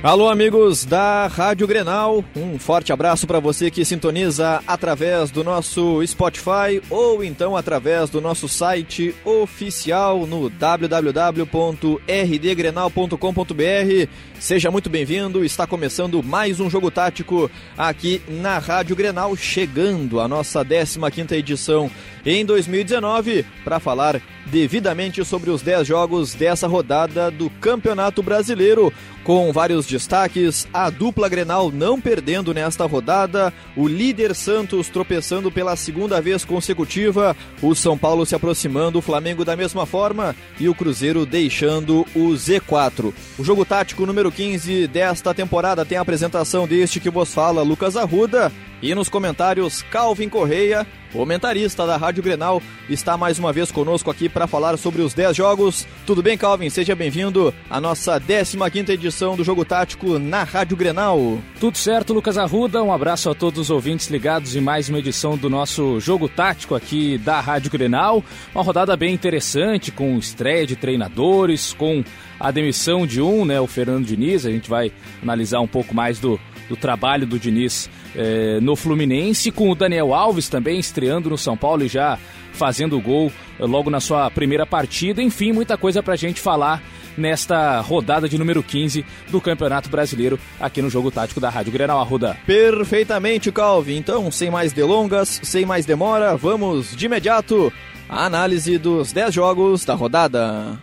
Alô, amigos da Rádio Grenal, um forte abraço para você que sintoniza através do nosso Spotify ou então através do nosso site oficial no www.rdgrenal.com.br. Seja muito bem-vindo, está começando mais um jogo tático aqui na Rádio Grenal, chegando a nossa 15ª edição em 2019 para falar devidamente sobre os 10 jogos dessa rodada do Campeonato Brasileiro, com vários destaques, a dupla Grenal não perdendo nesta rodada, o líder Santos tropeçando pela segunda vez consecutiva, o São Paulo se aproximando, o Flamengo da mesma forma e o Cruzeiro deixando o Z4. O jogo tático número 15 desta temporada tem a apresentação deste que vos fala, Lucas Arruda, e nos comentários, Calvin Correia, comentarista da Rádio Grenal, está mais uma vez conosco aqui para falar sobre os 10 jogos. Tudo bem, Calvin? Seja bem-vindo à nossa 15 edição do Jogo Tático na Rádio Grenal. Tudo certo, Lucas Arruda. Um abraço a todos os ouvintes ligados em mais uma edição do nosso Jogo Tático aqui da Rádio Grenal. Uma rodada bem interessante, com estreia de treinadores, com a demissão de um, né, o Fernando Diniz. A gente vai analisar um pouco mais do, do trabalho do Diniz é, no Fluminense, com o Daniel Alves também estreando no São Paulo e já fazendo gol é, logo na sua primeira partida. Enfim, muita coisa pra gente falar nesta rodada de número 15 do Campeonato Brasileiro aqui no Jogo Tático da Rádio Grenal Arruda. Perfeitamente, Calvin. Então, sem mais delongas, sem mais demora, vamos de imediato à análise dos 10 jogos da rodada.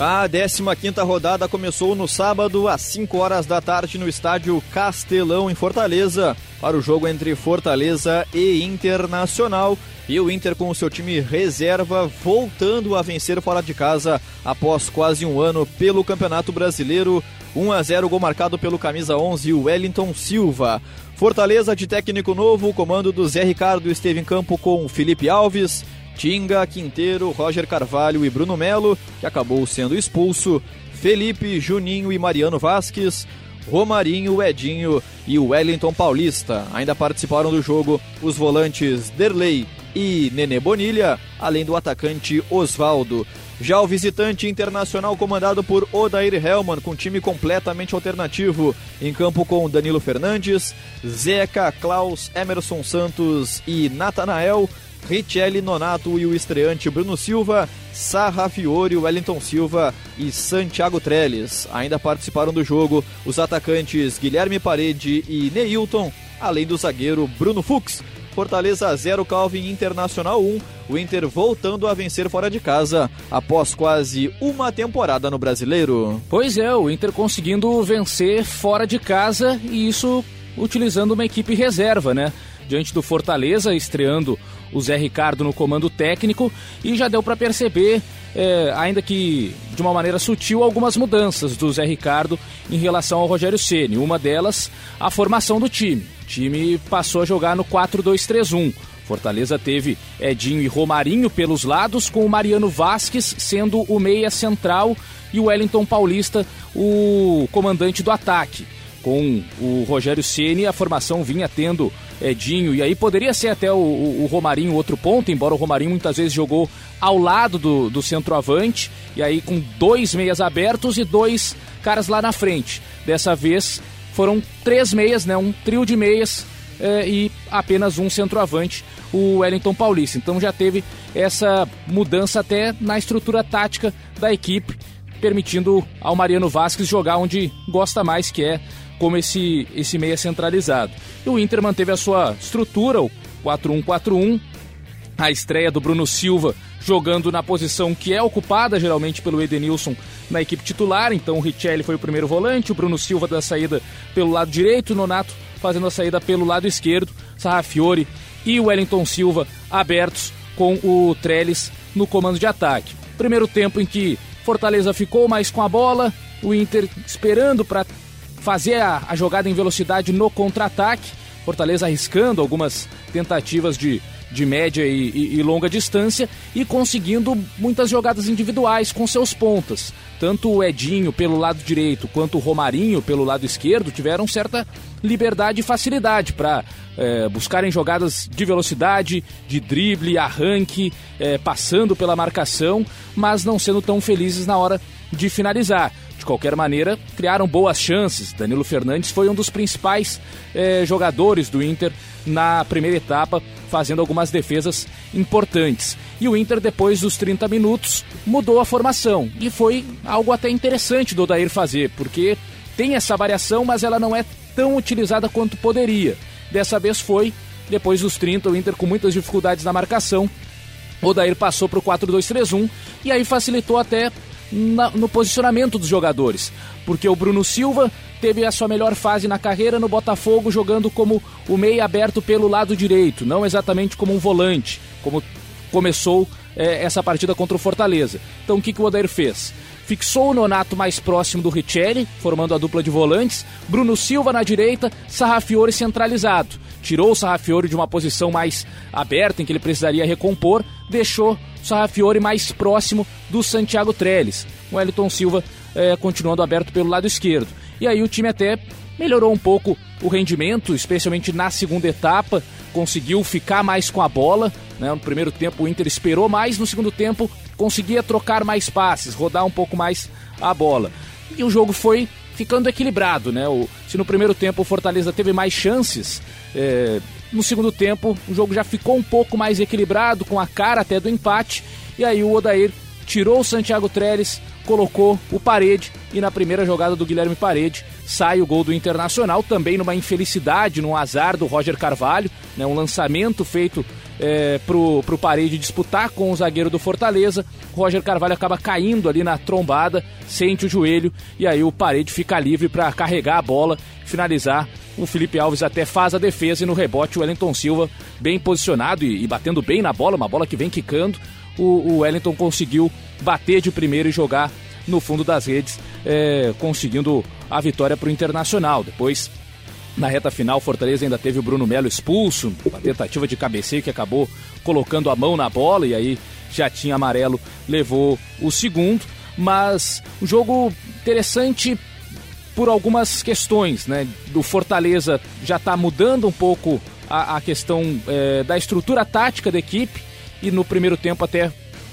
A 15ª rodada começou no sábado às 5 horas da tarde no estádio Castelão em Fortaleza, para o jogo entre Fortaleza e Internacional. E o Inter com o seu time reserva voltando a vencer fora de casa após quase um ano pelo Campeonato Brasileiro. 1 a 0 gol marcado pelo camisa 11 Wellington Silva. Fortaleza de técnico novo, o comando do Zé Ricardo esteve em campo com Felipe Alves, Tinga, Quinteiro, Roger Carvalho e Bruno Melo, que acabou sendo expulso, Felipe, Juninho e Mariano Vasques, Romarinho, Edinho e Wellington Paulista. Ainda participaram do jogo os volantes Derlei e Nenê Bonilha, além do atacante Osvaldo. Já o visitante internacional comandado por Odair Hellman, com time completamente alternativo, em campo com Danilo Fernandes, Zeca, Klaus, Emerson Santos e Natanael, Richelli Nonato e o estreante Bruno Silva, Sarra Fiore, Wellington Silva e Santiago Trellis. Ainda participaram do jogo os atacantes Guilherme Parede e Neilton, além do zagueiro Bruno Fux. Fortaleza 0, Calvin Internacional 1. O Inter voltando a vencer fora de casa após quase uma temporada no Brasileiro. Pois é, o Inter conseguindo vencer fora de casa e isso utilizando uma equipe reserva, né? Diante do Fortaleza, estreando o Zé Ricardo no comando técnico e já deu para perceber, é, ainda que de uma maneira sutil, algumas mudanças do Zé Ricardo em relação ao Rogério Ceni. Uma delas, a formação do time. O time passou a jogar no 4-2-3-1. Fortaleza teve Edinho e Romarinho pelos lados, com o Mariano Vasques sendo o meia central e o Wellington Paulista o comandante do ataque. Com o Rogério Ceni, a formação vinha tendo Edinho, e aí poderia ser até o, o, Romarinho outro ponto, embora o Romarinho muitas vezes jogou ao lado do, do centroavante, e aí com dois meias abertos e dois caras lá na frente. Dessa vez foram três meias, né, um trio de meias é, e apenas um centroavante, o Wellington Paulista. Então já teve essa mudança até na estrutura tática da equipe, permitindo ao Mariano Vasquez jogar onde gosta mais, que é como esse, esse meia centralizado. E o Inter manteve a sua estrutura, o 4-1-4-1. A estreia do Bruno Silva jogando na posição que é ocupada geralmente pelo Edenilson na equipe titular. Então o Richelli foi o primeiro volante, o Bruno Silva da saída pelo lado direito, o Nonato fazendo a saída pelo lado esquerdo, Sarrafiore e o Wellington Silva abertos com o Trellis no comando de ataque. Primeiro tempo em que Fortaleza ficou mais com a bola, o Inter esperando para fazer a, a jogada em velocidade no contra-ataque. Fortaleza arriscando algumas tentativas de, de média e, e, e, longa distância e conseguindo muitas jogadas individuais com seus pontas. Tanto o Edinho pelo lado direito quanto o Romarinho pelo lado esquerdo tiveram certa liberdade e facilidade para é, buscarem jogadas de velocidade, de drible, arranque, é, passando pela marcação, mas não sendo tão felizes na hora de finalizar. De qualquer maneira, criaram boas chances. Danilo Fernandes foi um dos principais é, jogadores do Inter na primeira etapa, fazendo algumas defesas importantes. E o Inter, depois dos 30 minutos, mudou a formação. E foi algo até interessante do Odair fazer, porque tem essa variação, mas ela não é tão utilizada quanto poderia. Dessa vez foi, depois dos 30, o Inter com muitas dificuldades na marcação. O Odair passou para o 4-2-3-1 e aí facilitou até na, no posicionamento dos jogadores, porque o Bruno Silva teve a sua melhor fase na carreira no Botafogo, jogando como o meia aberto pelo lado direito, não exatamente como um volante, como começou é, essa partida contra o Fortaleza. Então o que, que o Odair fez? Fixou o Nonato mais próximo do Richelli, formando a dupla de volantes, Bruno Silva na direita, Sarrafiore centralizado. Tirou o Sarrafiore de uma posição mais aberta, em que ele precisaria recompor, deixou Sarrafiore mais próximo do Santiago Trellis. O Elton Silva é, continuando aberto pelo lado esquerdo. E aí o time até melhorou um pouco o rendimento, especialmente na segunda etapa, conseguiu ficar mais com a bola. Né? No primeiro tempo o Inter esperou mais, no segundo tempo conseguia trocar mais passes, rodar um pouco mais a bola. E o jogo foi ficando equilibrado, né? O, se no primeiro tempo o Fortaleza teve mais chances, é, no segundo tempo o jogo já ficou um pouco mais equilibrado, com a cara até do empate, e aí o Odair tirou o Santiago Trellis, colocou o Parede e na primeira jogada do Guilherme Parede sai o gol do Internacional, também numa infelicidade, num azar do Roger Carvalho, né, um lançamento feito é, pro, pro Parede disputar com o zagueiro do Fortaleza. Roger Carvalho acaba caindo ali na trombada, sente o joelho e aí o Parede fica livre para carregar a bola, finalizar. O Felipe Alves até faz a defesa e no rebote o Wellington Silva bem posicionado e, e batendo bem na bola, uma bola que vem quicando. O, o Wellington conseguiu bater de primeiro e jogar no fundo das redes, é, conseguindo a vitória para o Internacional. Depois, na reta final, Fortaleza ainda teve o Bruno Melo expulso, uma tentativa de cabeceio que acabou colocando a mão na bola e aí já tinha amarelo, levou o segundo. Mas um jogo interessante por algumas questões, né? Do Fortaleza já está mudando um pouco a, a questão é, da estrutura tática da equipe e no primeiro tempo até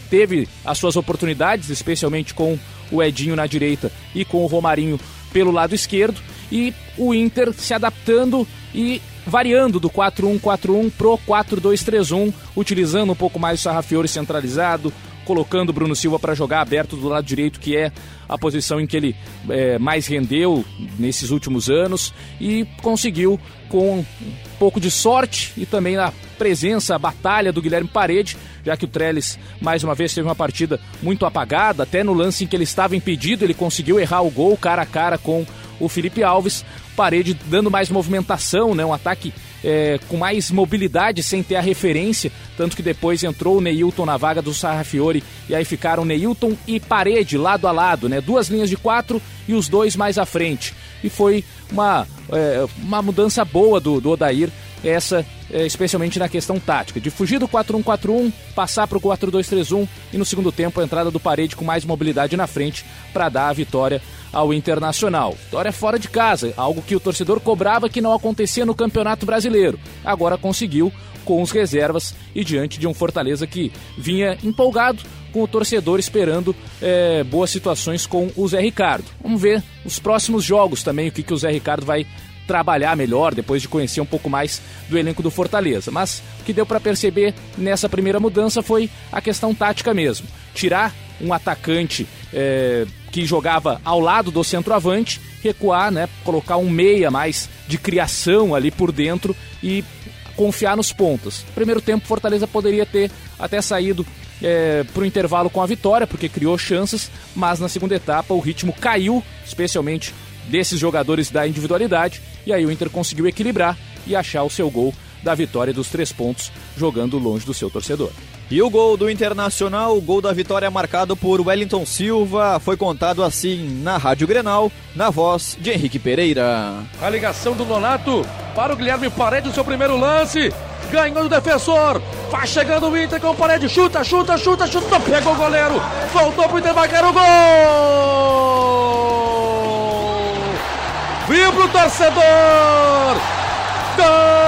teve as suas oportunidades, especialmente com o Edinho na direita e com o Romarinho pelo lado esquerdo, e o Inter se adaptando e variando do 4-1-4-1 pro 4-2-3-1, utilizando um pouco mais o Sarrafiore centralizado, colocando o Bruno Silva para jogar aberto do lado direito, que é a posição em que ele é, mais rendeu nesses últimos anos, e conseguiu, com um pouco de sorte e também a presença, a batalha do Guilherme Parede, já que o Trellis, mais uma vez, teve uma partida muito apagada, até no lance em que ele estava impedido, ele conseguiu errar o gol cara a cara com o Felipe Alves. Parede dando mais movimentação, né? um ataque é, com mais mobilidade, sem ter a referência. Tanto que depois entrou o Neilton na vaga do Sarrafiore e aí ficaram Neilton e Parede lado a lado, né? Duas linhas de quatro e os dois mais à frente. E foi uma, é, uma mudança boa do, do Odair, essa especialmente na questão tática, de fugir do 4-1-4-1, passar para o 4-2-3-1 e no segundo tempo a entrada do Parede com mais mobilidade na frente para dar a vitória ao Internacional. Vitória fora de casa, algo que o torcedor cobrava que não acontecia no Campeonato Brasileiro. Agora conseguiu com os reservas e diante de um Fortaleza que vinha empolgado com o torcedor esperando é, boas situações com o Zé Ricardo. Vamos ver os próximos jogos também, o que, que o Zé Ricardo vai trabalhar melhor depois de conhecer um pouco mais do elenco do Fortaleza. Mas o que deu para perceber nessa primeira mudança foi a questão tática mesmo. Tirar um atacante é, que jogava ao lado do centroavante, recuar, né, colocar um meia mais de criação ali por dentro e confiar nos pontos. Primeiro tempo, Fortaleza poderia ter até saído é, para o intervalo com a vitória, porque criou chances, mas na segunda etapa o ritmo caiu, especialmente desses jogadores da individualidade, e aí o Inter conseguiu equilibrar e achar o seu gol da vitória dos três pontos, jogando longe do seu torcedor. E o gol do Internacional, o gol da vitória marcado por Wellington Silva, foi contado assim na Rádio Grenal, na voz de Henrique Pereira. A ligação do Nonato para o Guilherme Paredes, seu primeiro lance. Ganhou do defensor. Vai chegando o Inter com o Paredes. Chuta, chuta, chuta, chuta. Pegou o goleiro. Voltou pro Inter, vai o gol. Vibra o torcedor. Gol!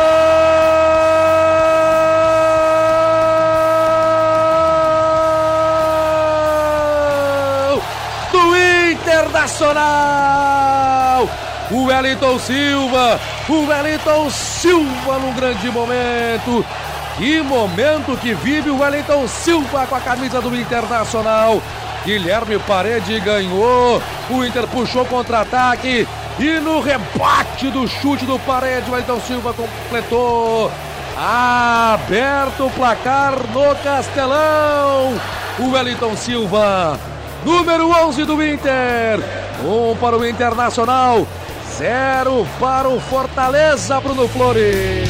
Internacional. O Wellington Silva, o Wellington Silva num grande momento. Que momento que vive o Wellington Silva com a camisa do Internacional. Guilherme Parede ganhou. O Inter puxou contra-ataque. E no rebate do chute do Parede, Wellington Silva completou. Aberto o placar no Castelão. O Wellington Silva número 11 do Inter. Um para o Internacional, zero para o Fortaleza, Bruno Flores.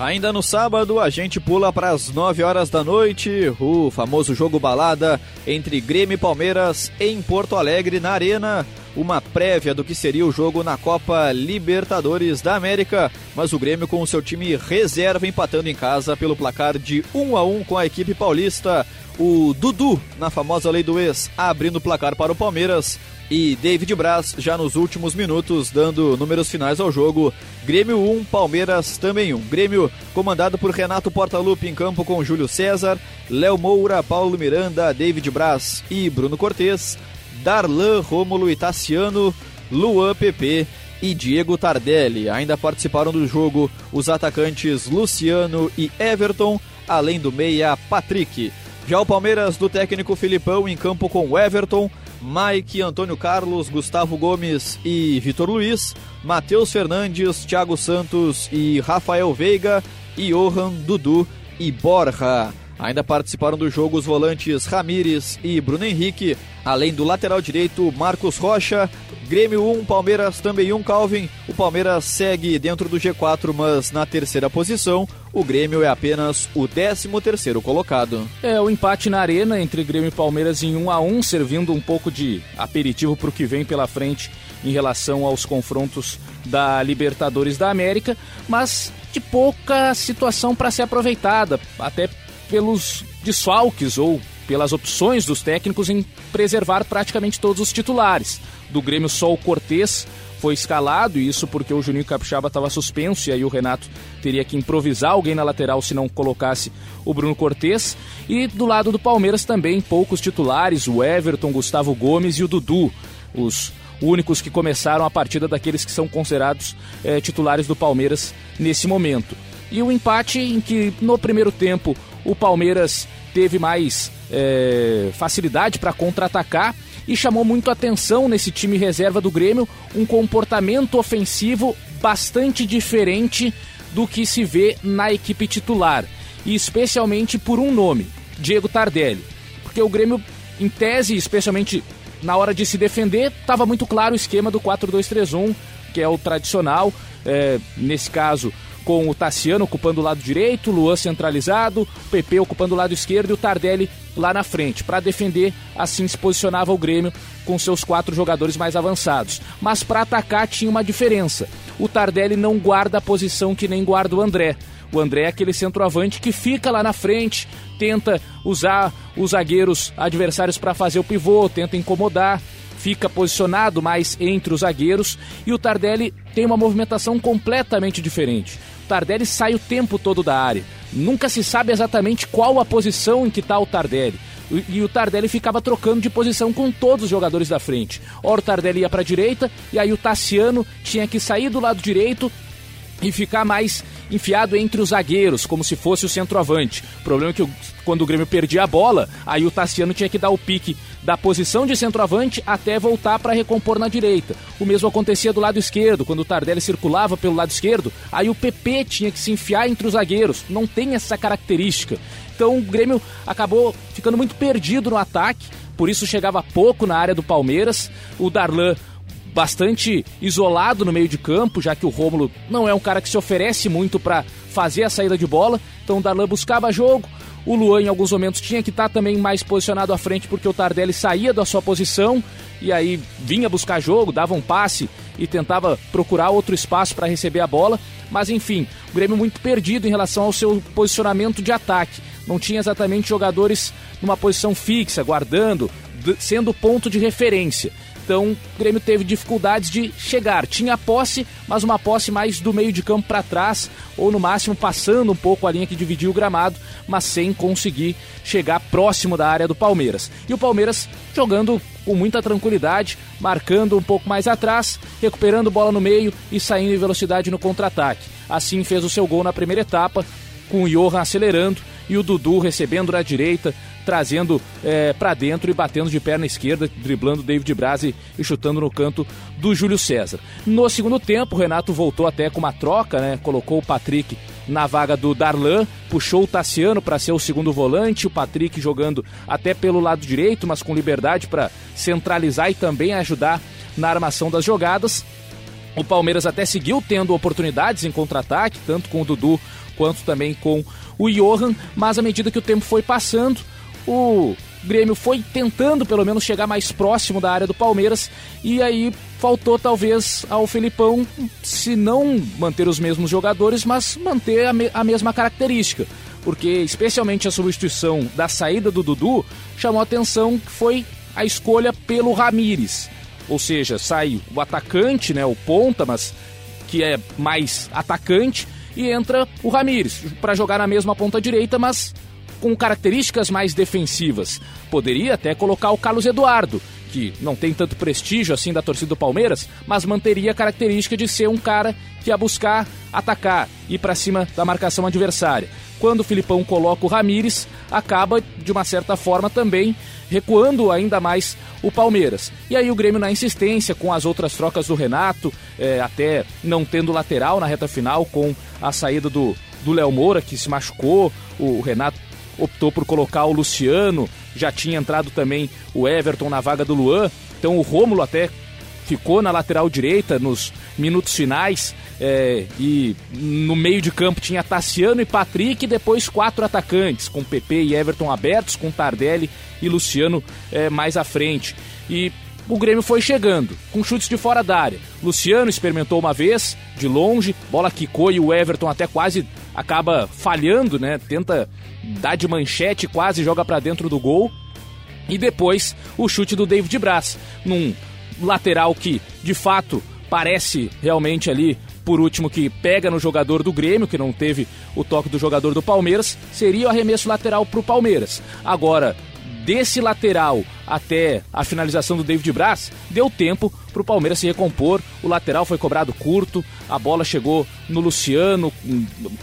Ainda no sábado, a gente pula para as 9 horas da noite, o famoso jogo balada entre Grêmio e Palmeiras em Porto Alegre, na Arena. Uma prévia do que seria o jogo na Copa Libertadores da América, mas o Grêmio com o seu time reserva empatando em casa pelo placar de 1 a 1 com a equipe paulista o Dudu, na famosa lei do ex, abrindo o placar para o Palmeiras. E David Braz já nos últimos minutos, dando números finais ao jogo. Grêmio 1, Palmeiras também 1. Grêmio comandado por Renato Portaluppi em campo com Júlio César, Léo Moura, Paulo Miranda, David Braz e Bruno Cortes, Darlan, Rômulo Tassiano, Luan PP e Diego Tardelli. Ainda participaram do jogo os atacantes Luciano e Everton, além do meia Patrick. Já o Palmeiras do técnico Filipão em campo com Everton, Mike, Antônio Carlos, Gustavo Gomes e Vitor Luiz, Matheus Fernandes, Thiago Santos e Rafael Veiga, Johan, Dudu e Borja. Ainda participaram do jogo os volantes Ramires e Bruno Henrique, além do lateral direito Marcos Rocha, Grêmio 1, Palmeiras também 1, Calvin. O Palmeiras segue dentro do G4, mas na terceira posição. O Grêmio é apenas o 13 terceiro colocado. É, o empate na arena entre Grêmio e Palmeiras em 1 a 1 servindo um pouco de aperitivo para o que vem pela frente em relação aos confrontos da Libertadores da América, mas de pouca situação para ser aproveitada, até pelos desfalques ou pelas opções dos técnicos em preservar praticamente todos os titulares. Do Grêmio só o Cortez foi escalado, e isso porque o Juninho Capixaba estava suspenso, e aí o Renato teria que improvisar alguém na lateral se não colocasse o Bruno Cortez. E do lado do Palmeiras também poucos titulares, o Everton, Gustavo Gomes e o Dudu, os únicos que começaram a partida daqueles que são considerados é, titulares do Palmeiras nesse momento. E o empate em que no primeiro tempo o Palmeiras teve mais é, facilidade para contra-atacar e chamou muito atenção nesse time reserva do Grêmio um comportamento ofensivo bastante diferente do que se vê na equipe titular, e especialmente por um nome, Diego Tardelli. Porque o Grêmio, em tese, especialmente na hora de se defender, estava muito claro o esquema do 4-2-3-1, que é o tradicional. É, nesse caso, com o Tassiano ocupando o lado direito, o Luan centralizado, o PP ocupando o lado esquerdo e o Tardelli lá na frente. Para defender, assim se posicionava o Grêmio com seus quatro jogadores mais avançados. Mas para atacar tinha uma diferença. O Tardelli não guarda a posição que nem guarda o André. O André é aquele centroavante que fica lá na frente, tenta usar os zagueiros adversários para fazer o pivô, tenta incomodar fica posicionado mais entre os zagueiros e o Tardelli tem uma movimentação completamente diferente. Tardelli sai o tempo todo da área. Nunca se sabe exatamente qual a posição em que está o Tardelli. E o Tardelli ficava trocando de posição com todos os jogadores da frente. Ora o Tardelli ia para a direita e aí o Tassiano tinha que sair do lado direito e ficar mais enfiado entre os zagueiros, como se fosse o centroavante. O problema é que quando o Grêmio perdia a bola, aí o Tassiano tinha que dar o pique da posição de centroavante até voltar para recompor na direita. O mesmo acontecia do lado esquerdo, quando o Tardelli circulava pelo lado esquerdo, aí o PP tinha que se enfiar entre os zagueiros. Não tem essa característica. Então o Grêmio acabou ficando muito perdido no ataque, por isso chegava pouco na área do Palmeiras. O Darlan bastante isolado no meio de campo, já que o Rômulo não é um cara que se oferece muito para fazer a saída de bola. Então o Darlan buscava jogo. O Luan, em alguns momentos, tinha que estar tá também mais posicionado à frente porque o Tardelli saía da sua posição e aí vinha buscar jogo, dava um passe e tentava procurar outro espaço para receber a bola. Mas enfim, o Grêmio muito perdido em relação ao seu posicionamento de ataque. Não tinha exatamente jogadores numa posição fixa, guardando, sendo ponto de referência. Então o Grêmio teve dificuldades de chegar. Tinha posse, mas uma posse mais do meio de campo para trás, ou no máximo passando um pouco a linha que dividia o gramado, mas sem conseguir chegar próximo da área do Palmeiras. E o Palmeiras jogando com muita tranquilidade, marcando um pouco mais atrás, recuperando bola no meio e saindo em velocidade no contra-ataque. Assim fez o seu gol na primeira etapa, com o Johan acelerando e o Dudu recebendo na direita, trazendo é, para dentro e batendo de perna esquerda, driblando David Braz e, e chutando no canto do Júlio César. No segundo tempo, o Renato voltou até com uma troca, né? Colocou o Patrick na vaga do Darlan, puxou o Tassiano para ser o segundo volante, o Patrick jogando até pelo lado direito, mas com liberdade para centralizar e também ajudar na armação das jogadas. O Palmeiras até seguiu tendo oportunidades em contra-ataque, tanto com o Dudu quanto também com o Johan, mas à medida que o tempo foi passando, o Grêmio foi tentando pelo menos chegar mais próximo da área do Palmeiras e aí faltou talvez ao Felipão, se não manter os mesmos jogadores, mas manter a, me a mesma característica. Porque especialmente a substituição da saída do Dudu chamou a atenção que foi a escolha pelo Ramires. Ou seja, sai o atacante, né, o ponta, mas que é mais atacante, e entra o Ramires para jogar na mesma ponta direita, mas com características mais defensivas. Poderia até colocar o Carlos Eduardo, que não tem tanto prestígio assim da torcida do Palmeiras, mas manteria a característica de ser um cara que ia buscar atacar, ir para cima da marcação adversária. Quando o Filipão coloca o Ramires, acaba de uma certa forma também recuando ainda mais o Palmeiras. E aí o Grêmio na insistência com as outras trocas do Renato, é, até não tendo lateral na reta final com a saída do do Léo Moura que se machucou, o Renato optou por colocar o Luciano, já tinha entrado também o Everton na vaga do Luan, então o Rômulo até ficou na lateral direita nos minutos finais é, e no meio de campo tinha Tassiano e Patrick e depois quatro atacantes com PP e Everton abertos, com Tardelli e Luciano é, mais à frente. E o Grêmio foi chegando, com chutes de fora da área. Luciano experimentou uma vez, de longe, bola quicou e o Everton até quase acaba falhando, né? Tenta dar de manchete, quase joga para dentro do gol. E depois o chute do David Braz, num lateral que de fato parece realmente ali por último que pega no jogador do Grêmio, que não teve o toque do jogador do Palmeiras, seria o arremesso lateral para o Palmeiras. Agora, desse lateral até a finalização do David Braz, deu tempo para o Palmeiras se recompor. O lateral foi cobrado curto, a bola chegou no Luciano,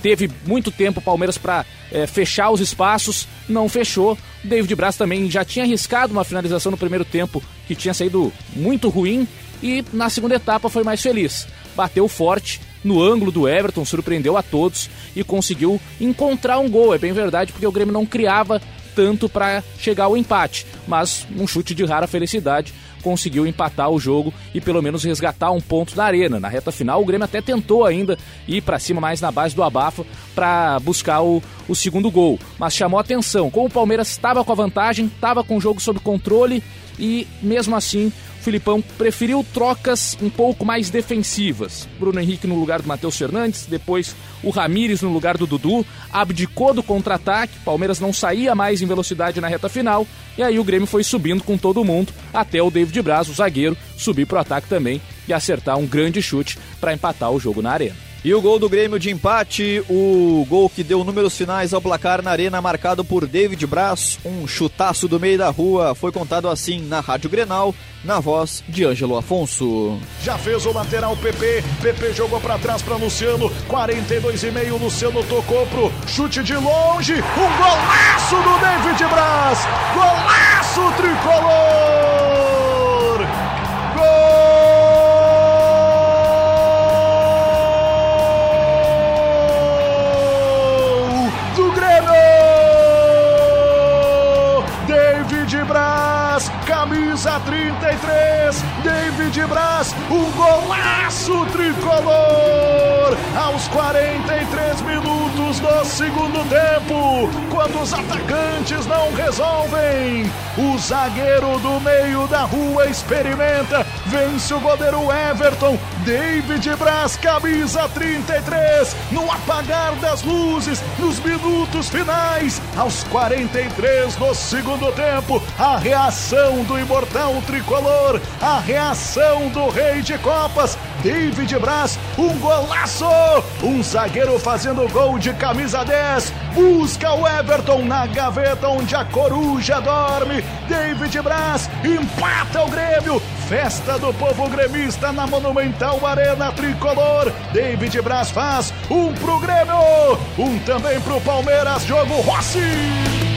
teve muito tempo o Palmeiras para é, fechar os espaços, não fechou. David Braz também já tinha arriscado uma finalização no primeiro tempo que tinha saído muito ruim e na segunda etapa foi mais feliz. Bateu forte no ângulo do Everton, surpreendeu a todos e conseguiu encontrar um gol. É bem verdade, porque o Grêmio não criava tanto para chegar ao empate, mas um chute de rara felicidade conseguiu empatar o jogo e pelo menos resgatar um ponto na arena. Na reta final, o Grêmio até tentou ainda ir para cima mais na base do abafa para buscar o, o segundo gol, mas chamou atenção. Como o Palmeiras estava com a vantagem, estava com o jogo sob controle e mesmo assim o Filipão preferiu trocas um pouco mais defensivas. Bruno Henrique no lugar do Matheus Fernandes, depois o Ramires no lugar do Dudu, abdicou do contra-ataque, Palmeiras não saía mais em velocidade na reta final, e aí o Grêmio foi subindo com todo mundo, até o David Braz, o zagueiro, subir para o ataque também e acertar um grande chute para empatar o jogo na arena. E o gol do Grêmio de empate, o gol que deu números finais ao placar na arena, marcado por David Braz, um chutaço do meio da rua, foi contado assim na Rádio Grenal, na voz de Ângelo Afonso. Já fez o lateral PP, PP jogou para trás para Luciano, 42 e meio, Luciano tocou pro chute de longe, um golaço do David Braz, golaço tricolor! Camisa 33, David Braz, um golaço tricolor! Aos 43 minutos do segundo tempo, quando os atacantes não resolvem, o zagueiro do meio da rua experimenta, vence o goleiro Everton, David Braz, camisa 33, no apagar das luzes, nos minutos finais, aos 43 do segundo tempo, a reação do imortal tricolor, a reação do rei de copas, David Braz, um golaço! Um zagueiro fazendo gol de camisa 10, busca o Everton na gaveta onde a coruja dorme. David Braz empata o Grêmio, festa do povo gremista na Monumental Arena Tricolor. David Braz faz um pro Grêmio, um também pro Palmeiras, jogo Rossi.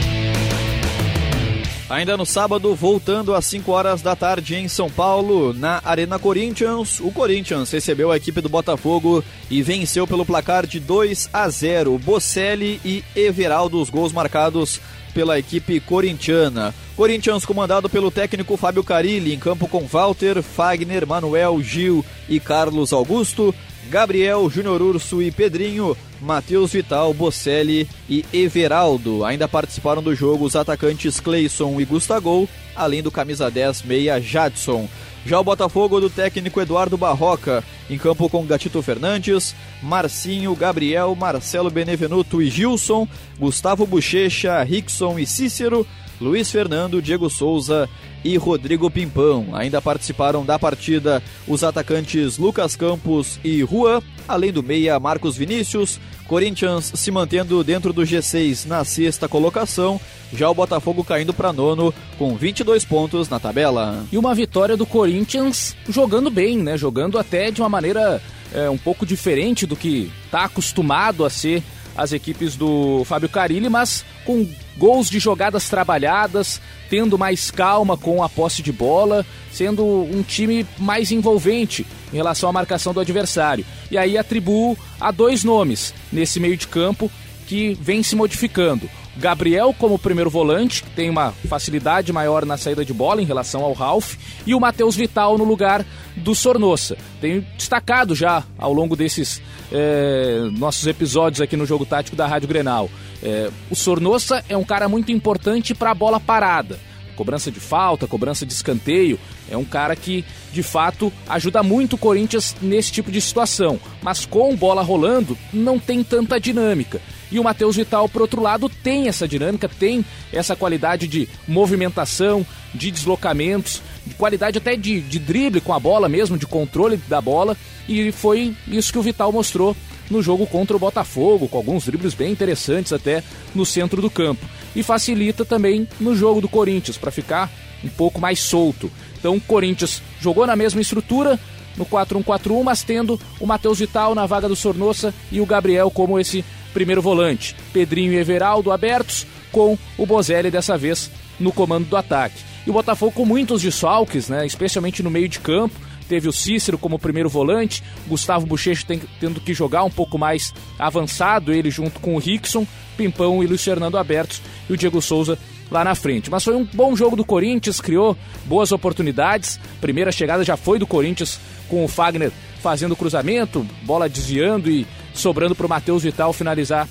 Ainda no sábado, voltando às 5 horas da tarde em São Paulo, na Arena Corinthians, o Corinthians recebeu a equipe do Botafogo e venceu pelo placar de 2 a 0. Bocelli e Everaldo, os gols marcados pela equipe corintiana. Corinthians comandado pelo técnico Fábio Carilli, em campo com Walter, Fagner, Manuel, Gil e Carlos Augusto. Gabriel, Júnior Urso e Pedrinho, Matheus Vital, Bocelli e Everaldo. Ainda participaram do jogo os atacantes Cleison e Gustagol, além do camisa 10 meia Jadson. Já o Botafogo do técnico Eduardo Barroca, em campo com Gatito Fernandes, Marcinho, Gabriel, Marcelo Benevenuto e Gilson, Gustavo Bochecha, Rickson e Cícero, Luiz Fernando, Diego Souza e Rodrigo Pimpão. Ainda participaram da partida os atacantes Lucas Campos e Juan, além do meia Marcos Vinícius. Corinthians se mantendo dentro do G6 na sexta colocação, já o Botafogo caindo para nono com 22 pontos na tabela. E uma vitória do Corinthians jogando bem, né? Jogando até de uma maneira é, um pouco diferente do que está acostumado a ser as equipes do Fábio Carilli, mas com gols de jogadas trabalhadas, tendo mais calma com a posse de bola, sendo um time mais envolvente em relação à marcação do adversário. E aí atribuo a dois nomes nesse meio de campo que vem se modificando. Gabriel como primeiro volante, que tem uma facilidade maior na saída de bola em relação ao Ralph, e o Matheus Vital no lugar do Sornossa. Tenho destacado já ao longo desses é, nossos episódios aqui no Jogo Tático da Rádio Grenal. É, o Sornossa é um cara muito importante para a bola parada. Cobrança de falta, cobrança de escanteio. É um cara que, de fato, ajuda muito o Corinthians nesse tipo de situação. Mas com bola rolando, não tem tanta dinâmica. E o Matheus Vital, por outro lado, tem essa dinâmica, tem essa qualidade de movimentação, de deslocamentos, de qualidade até de, de drible com a bola mesmo, de controle da bola. E foi isso que o Vital mostrou no jogo contra o Botafogo, com alguns dribles bem interessantes até no centro do campo. E facilita também no jogo do Corinthians, para ficar um pouco mais solto. Então o Corinthians jogou na mesma estrutura, no 4-1-4-1, mas tendo o Matheus Vital na vaga do Sornossa e o Gabriel como esse primeiro volante. Pedrinho e Everaldo abertos, com o Bozelli dessa vez no comando do ataque. E o Botafogo com muitos desfalques, né, especialmente no meio de campo. Teve o Cícero como primeiro volante, Gustavo Bochecha tendo que jogar um pouco mais avançado, ele junto com o Rickson, Pimpão e Luiz Fernando abertos, e o Diego Souza lá na frente. Mas foi um bom jogo do Corinthians, criou boas oportunidades. Primeira chegada já foi do Corinthians com o Fagner fazendo cruzamento, bola desviando e sobrando para o Matheus Vital finalizar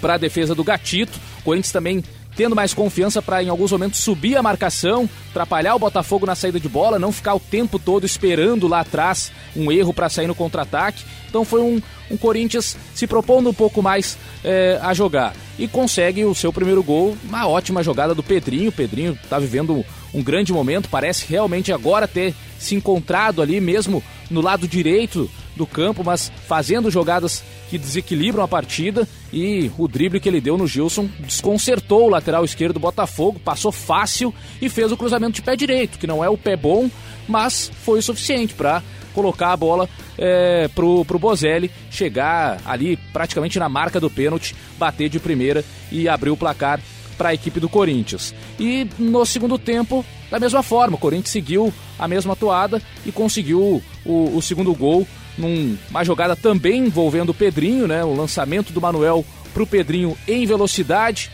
para a defesa do Gatito. O Corinthians também tendo mais confiança para em alguns momentos subir a marcação, atrapalhar o Botafogo na saída de bola, não ficar o tempo todo esperando lá atrás um erro para sair no contra-ataque. Então foi um, um Corinthians se propondo um pouco mais é, a jogar. E consegue o seu primeiro gol, uma ótima jogada do Pedrinho. O Pedrinho está vivendo um grande momento, parece realmente agora ter se encontrado ali mesmo no lado direito do campo, mas fazendo jogadas que desequilibram a partida e o drible que ele deu no Gilson desconcertou o lateral esquerdo do Botafogo, passou fácil e fez o cruzamento de pé direito, que não é o pé bom, mas foi o suficiente para colocar a bola é, pro, pro Bozelli chegar ali praticamente na marca do pênalti, bater de primeira e abrir o placar para a equipe do Corinthians. E no segundo tempo, da mesma forma, o Corinthians seguiu a mesma toada e conseguiu o, o segundo gol numa jogada também envolvendo o Pedrinho, né? O lançamento do Manuel para o Pedrinho em velocidade,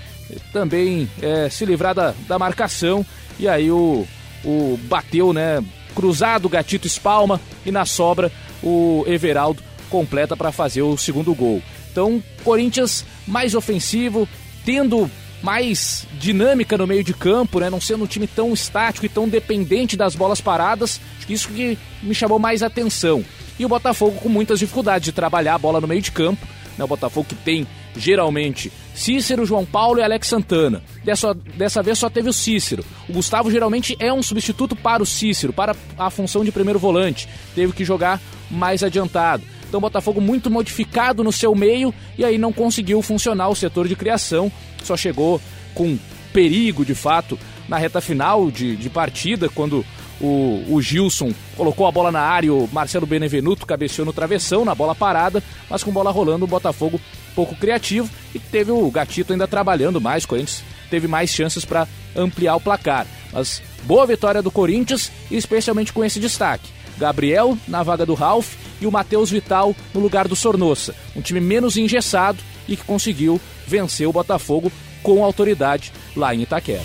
também é, se livrar da, da marcação e aí o, o bateu, né? cruzado, Gatito espalma e na sobra o Everaldo completa para fazer o segundo gol. Então, Corinthians mais ofensivo, tendo mais dinâmica no meio de campo, né? Não sendo um time tão estático e tão dependente das bolas paradas. Acho que isso que me chamou mais atenção. E o Botafogo com muitas dificuldades de trabalhar a bola no meio de campo. Né? O Botafogo que tem geralmente Cícero, João Paulo e Alex Santana. Dessa, dessa vez só teve o Cícero. O Gustavo geralmente é um substituto para o Cícero, para a função de primeiro volante. Teve que jogar mais adiantado. Então o Botafogo muito modificado no seu meio e aí não conseguiu funcionar o setor de criação só chegou com perigo de fato na reta final de, de partida, quando o, o, Gilson colocou a bola na área, o Marcelo Benevenuto cabeceou no travessão, na bola parada, mas com bola rolando, o Botafogo pouco criativo e teve o Gatito ainda trabalhando mais, o Corinthians teve mais chances para ampliar o placar. Mas boa vitória do Corinthians, especialmente com esse destaque. Gabriel na vaga do Ralf e o Matheus Vital no lugar do Sornossa. Um time menos engessado e que conseguiu vencer o Botafogo com autoridade lá em Itaquera.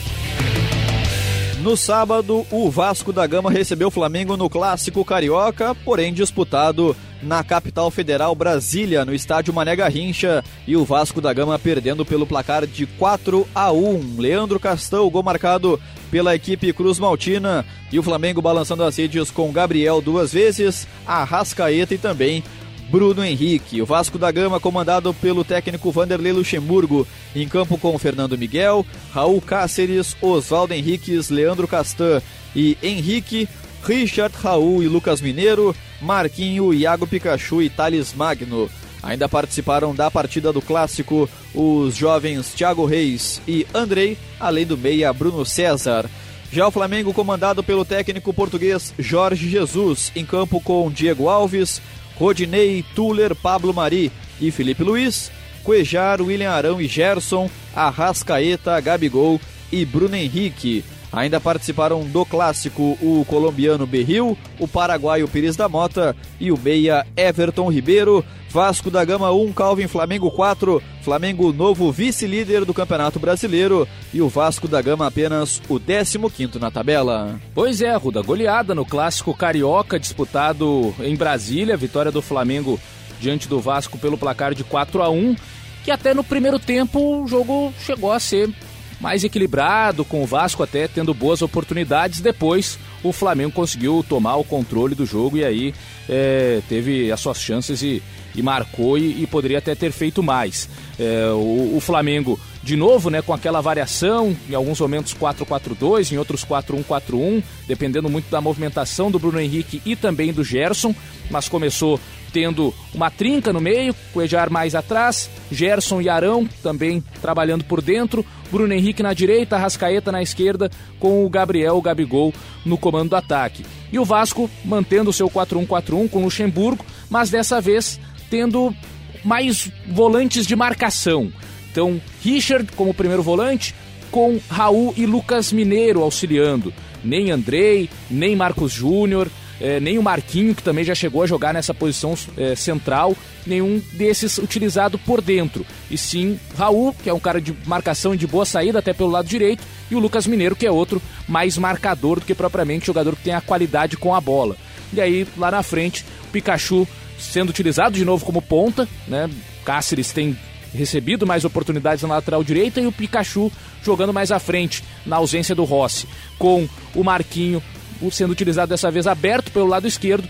No sábado, o Vasco da Gama recebeu o Flamengo no Clássico Carioca, porém disputado na capital federal Brasília, no estádio Mané Garrincha, e o Vasco da Gama perdendo pelo placar de 4 a 1. Leandro Castão, gol marcado pela equipe Cruz Maltina, e o Flamengo balançando as redes com Gabriel duas vezes, Arrascaeta e também Bruno Henrique. O Vasco da Gama, comandado pelo técnico Vanderlei Luxemburgo, em campo com Fernando Miguel, Raul Cáceres, Oswaldo Henriques, Leandro Castan e Henrique, Richard Raul e Lucas Mineiro, Marquinho, Iago Pikachu e Thales Magno. Ainda participaram da partida do clássico os jovens Thiago Reis e Andrei, além do meia Bruno César. Já o Flamengo, comandado pelo técnico português Jorge Jesus, em campo com Diego Alves, Rodinei, Tuller, Pablo Mari e Felipe Luiz, Cuejar, William Arão e Gerson, Arrascaeta, Gabigol e Bruno Henrique. Ainda participaram do clássico o colombiano Berril, o paraguaio Pires da Mota e o meia Everton Ribeiro. Vasco da Gama 1, Calvin Flamengo 4, Flamengo novo vice-líder do Campeonato Brasileiro e o Vasco da Gama apenas o 15º na tabela. Pois é, Ruda, goleada no clássico carioca disputado em Brasília, vitória do Flamengo diante do Vasco pelo placar de 4 a 1, que até no primeiro tempo o jogo chegou a ser mais equilibrado, com o Vasco até tendo boas oportunidades. Depois o Flamengo conseguiu tomar o controle do jogo e aí é, teve as suas chances e, e marcou e, e, poderia até ter feito mais. É, o, o, Flamengo, de novo, né, com aquela variação, em alguns momentos 4-4-2, em outros 4-1-4-1, dependendo muito da movimentação do Bruno Henrique e também do Gerson, mas começou tendo uma trinca no meio, o Ejar mais atrás, Gerson e Arão também trabalhando por dentro, Bruno Henrique na direita, Rascaeta na esquerda, com o Gabriel o Gabigol no comando do ataque. E o Vasco mantendo o seu 4-1-4-1 com o Luxemburgo, mas dessa vez tendo mais volantes de marcação. Então, Richard como primeiro volante, com Raul e Lucas Mineiro auxiliando. Nem Andrei, nem Marcos Júnior, é, nem o Marquinho, que também já chegou a jogar nessa posição é, central, nenhum desses utilizado por dentro. E sim Raul, que é um cara de marcação e de boa saída até pelo lado direito, e o Lucas Mineiro, que é outro mais marcador do que propriamente jogador que tem a qualidade com a bola. E aí, lá na frente, o Pikachu sendo utilizado de novo como ponta, né? Cáceres tem recebido mais oportunidades na lateral direita e o Pikachu jogando mais à frente, na ausência do Rossi, com o Marquinho sendo utilizado dessa vez aberto pelo lado esquerdo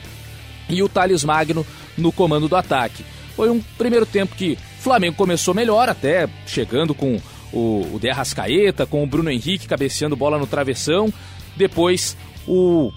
e o Thales Magno no comando do ataque. Foi um primeiro tempo que o Flamengo começou melhor, até chegando com o, o De Arrascaeta, com o Bruno Henrique cabeceando bola no travessão. Depois o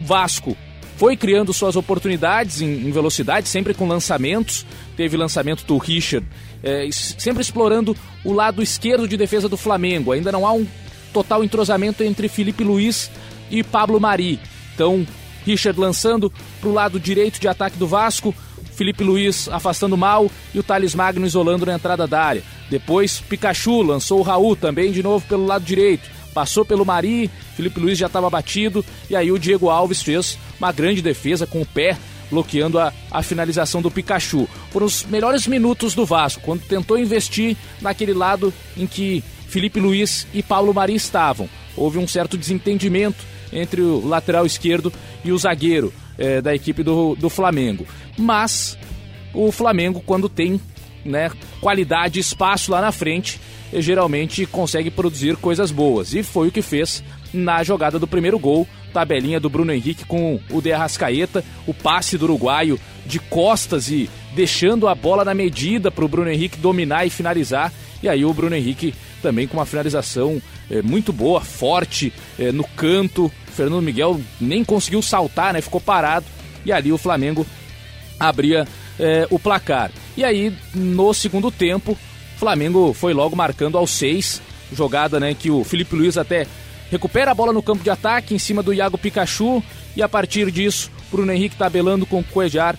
Vasco foi criando suas oportunidades em, em velocidade, sempre com lançamentos. Teve lançamento do Richard, é, sempre explorando o lado esquerdo de defesa do Flamengo. Ainda não há um total entrosamento entre Felipe Luiz e Pablo Mari. Então, Richard lançando para o lado direito de ataque do Vasco, Felipe Luiz afastando mal e o Thales Magno isolando na entrada da área. Depois, Pikachu lançou o Raul também de novo pelo lado direito. Passou pelo Mari, Felipe Luiz já estava batido e aí o Diego Alves fez uma grande defesa com o pé bloqueando a, a finalização do Pikachu. Foram os melhores minutos do Vasco, quando tentou investir naquele lado em que Felipe Luiz e Paulo Mari estavam. Houve um certo desentendimento entre o lateral esquerdo e o zagueiro é, da equipe do, do Flamengo. Mas o Flamengo, quando tem né, qualidade espaço lá na frente, geralmente consegue produzir coisas boas. E foi o que fez na jogada do primeiro gol. Tabelinha do Bruno Henrique com o De Arrascaeta, o passe do uruguaio de costas e deixando a bola na medida para o Bruno Henrique dominar e finalizar. E aí o Bruno Henrique também com uma finalização é, muito boa, forte, é, no canto. Fernando Miguel nem conseguiu saltar, né? Ficou parado. E ali o Flamengo abria é, o placar. E aí, no segundo tempo, o Flamengo foi logo marcando aos seis. Jogada né, que o Felipe Luiz até recupera a bola no campo de ataque em cima do Iago Pikachu. E a partir disso, Bruno Henrique tabelando com o Cuejar,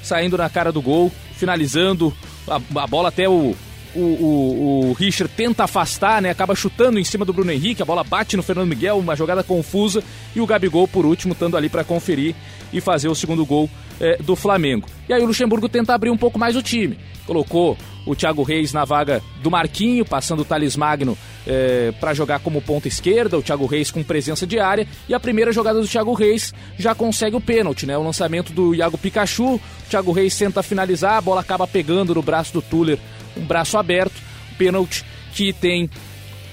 saindo na cara do gol, finalizando a, a bola até o, o, o, o Richard tenta afastar, né? Acaba chutando em cima do Bruno Henrique, a bola bate no Fernando Miguel, uma jogada confusa, e o Gabigol, por último, estando ali para conferir e fazer o segundo gol é, do Flamengo. E aí o Luxemburgo tenta abrir um pouco mais o time. Colocou o Thiago Reis na vaga do Marquinho, passando o Thales Magno é, para jogar como ponta esquerda, o Thiago Reis com presença de área, e a primeira jogada do Thiago Reis já consegue o pênalti, né? O lançamento do Iago Pikachu, o Thiago Reis tenta finalizar, a bola acaba pegando no braço do Tuller um braço aberto, pênalti que tem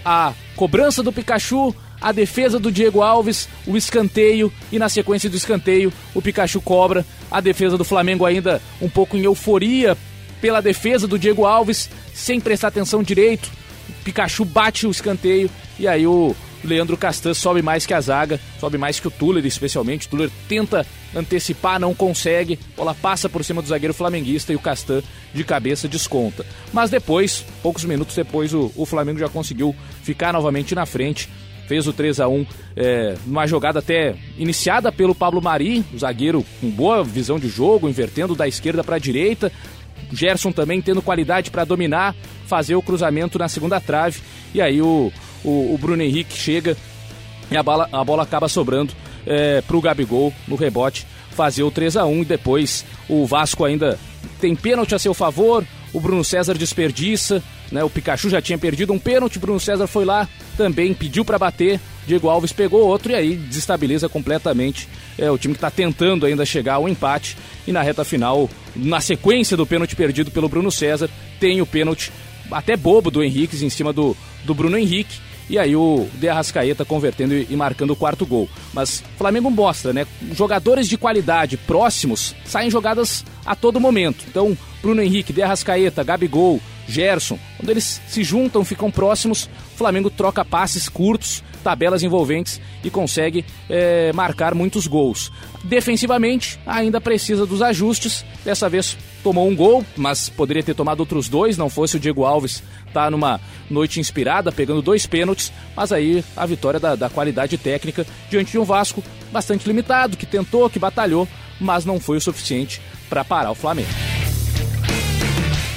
a cobrança do Pikachu, a defesa do Diego Alves, o escanteio e na sequência do escanteio o Pikachu cobra. A defesa do Flamengo ainda um pouco em euforia pela defesa do Diego Alves, sem prestar atenção direito. O Pikachu bate o escanteio e aí o Leandro Castan sobe mais que a zaga, sobe mais que o Tuller, especialmente. O Tuller tenta antecipar, não consegue. Bola passa por cima do zagueiro flamenguista e o Castan de cabeça desconta. Mas depois, poucos minutos depois, o, o Flamengo já conseguiu ficar novamente na frente. Fez o 3 a 1 é, numa jogada até iniciada pelo Pablo Mari, o zagueiro com boa visão de jogo, invertendo da esquerda para a direita. Gerson também tendo qualidade para dominar, fazer o cruzamento na segunda trave. E aí o, o, o Bruno Henrique chega e a bola, a bola acaba sobrando é, para o Gabigol no rebote fazer o 3 a 1 e depois o Vasco ainda tem pênalti a seu favor, o Bruno César desperdiça, né? O Pikachu já tinha perdido um pênalti, Bruno César foi lá, também pediu para bater, Diego Alves pegou outro e aí desestabiliza completamente é, o time que está tentando ainda chegar ao empate e na reta final, na sequência do pênalti perdido pelo Bruno César, tem o pênalti até bobo do Henrique em cima do, do Bruno Henrique. E aí o De Arrascaeta convertendo e marcando o quarto gol. Mas Flamengo mostra, né? Jogadores de qualidade próximos saem jogadas a todo momento. Então, Bruno Henrique, De Arrascaeta, Gabigol, Gerson, quando eles se juntam, ficam próximos, o Flamengo troca passes curtos, tabelas envolventes e consegue é, marcar muitos gols. Defensivamente, ainda precisa dos ajustes. Dessa vez tomou um gol, mas poderia ter tomado outros dois, não fosse o Diego Alves tá numa noite inspirada, pegando dois pênaltis, mas aí a vitória da, da qualidade técnica diante de um Vasco bastante limitado, que tentou, que batalhou, mas não foi o suficiente para parar o Flamengo.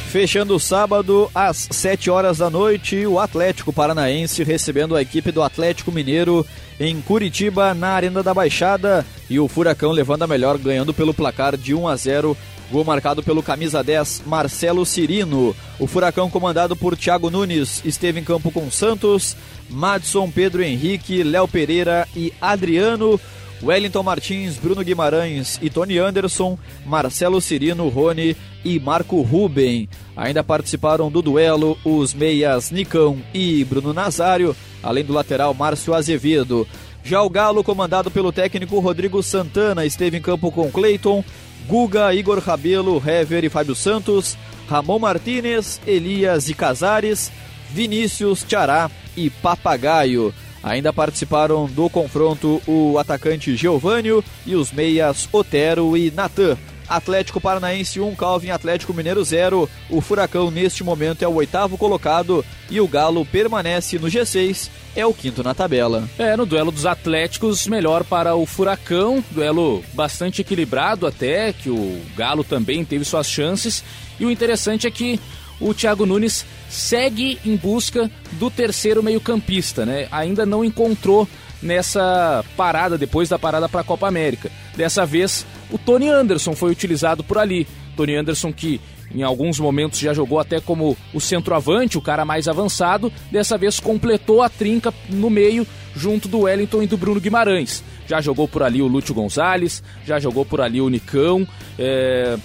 Fechando o sábado, às 7 horas da noite, o Atlético Paranaense recebendo a equipe do Atlético Mineiro em Curitiba, na Arena da Baixada, e o Furacão levando a melhor, ganhando pelo placar de 1 a 0 Gol marcado pelo camisa 10 Marcelo Cirino. O Furacão, comandado por Thiago Nunes, esteve em campo com Santos, Madson, Pedro Henrique, Léo Pereira e Adriano. Wellington Martins, Bruno Guimarães e Tony Anderson, Marcelo Cirino, Rony e Marco Ruben. Ainda participaram do duelo os meias Nicão e Bruno Nazário, além do lateral Márcio Azevedo. Já o Galo, comandado pelo técnico Rodrigo Santana, esteve em campo com Cleiton, Guga, Igor Rabelo, Hever e Fábio Santos, Ramon Martinez, Elias e Casares, Vinícius, Tiará e Papagaio. Ainda participaram do confronto o atacante Geovânio e os meias Otero e Natan. Atlético Paranaense 1, Calvin Atlético Mineiro 0. O Furacão neste momento é o oitavo colocado e o Galo permanece no G6, é o quinto na tabela. É, no duelo dos Atléticos, melhor para o Furacão, duelo bastante equilibrado até, que o Galo também teve suas chances. E o interessante é que o Thiago Nunes segue em busca do terceiro meio-campista, né? Ainda não encontrou nessa parada, depois da parada para a Copa América. Dessa vez, o Tony Anderson foi utilizado por ali. Tony Anderson que em alguns momentos já jogou até como o centroavante, o cara mais avançado, dessa vez completou a trinca no meio junto do Wellington e do Bruno Guimarães. já jogou por ali o Lúcio Gonzalez, já jogou por ali o Nicão. É,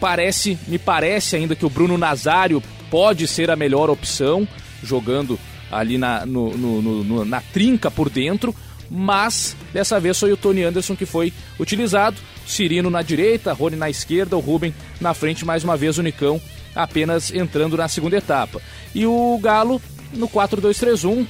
parece, me parece ainda que o Bruno Nazário pode ser a melhor opção, jogando ali na, no, no, no, na trinca por dentro, mas dessa vez foi o Tony Anderson que foi utilizado. Cirino na direita, Rony na esquerda, o Ruben na frente, mais uma vez o Nicão apenas entrando na segunda etapa. E o Galo no 4-2-3-1,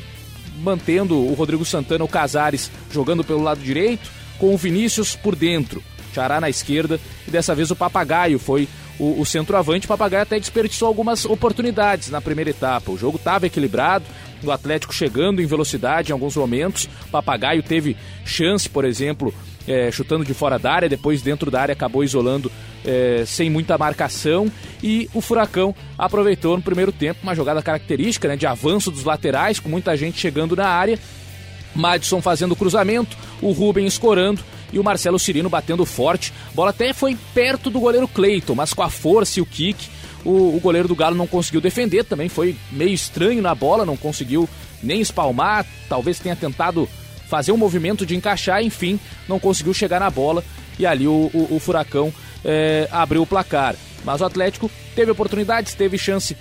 mantendo o Rodrigo Santana, o Casares jogando pelo lado direito, com o Vinícius por dentro, Chará na esquerda, e dessa vez o Papagaio foi o, o centroavante. O Papagaio até desperdiçou algumas oportunidades na primeira etapa. O jogo estava equilibrado, o Atlético chegando em velocidade em alguns momentos. O Papagaio teve chance, por exemplo, é, chutando de fora da área, depois dentro da área acabou isolando é, sem muita marcação. E o Furacão aproveitou no primeiro tempo uma jogada característica né, de avanço dos laterais, com muita gente chegando na área. Madison fazendo cruzamento, o Ruben escorando e o Marcelo Cirino batendo forte. Bola até foi perto do goleiro Cleiton, mas com a força e o kick, o, o, goleiro do Galo não conseguiu defender. Também foi meio estranho na bola, não conseguiu nem espalmar. Talvez tenha tentado fazer um movimento de encaixar, enfim, não conseguiu chegar na bola. E ali o, o, o Furacão é, abriu o placar. Mas o Atlético teve oportunidades, teve chance,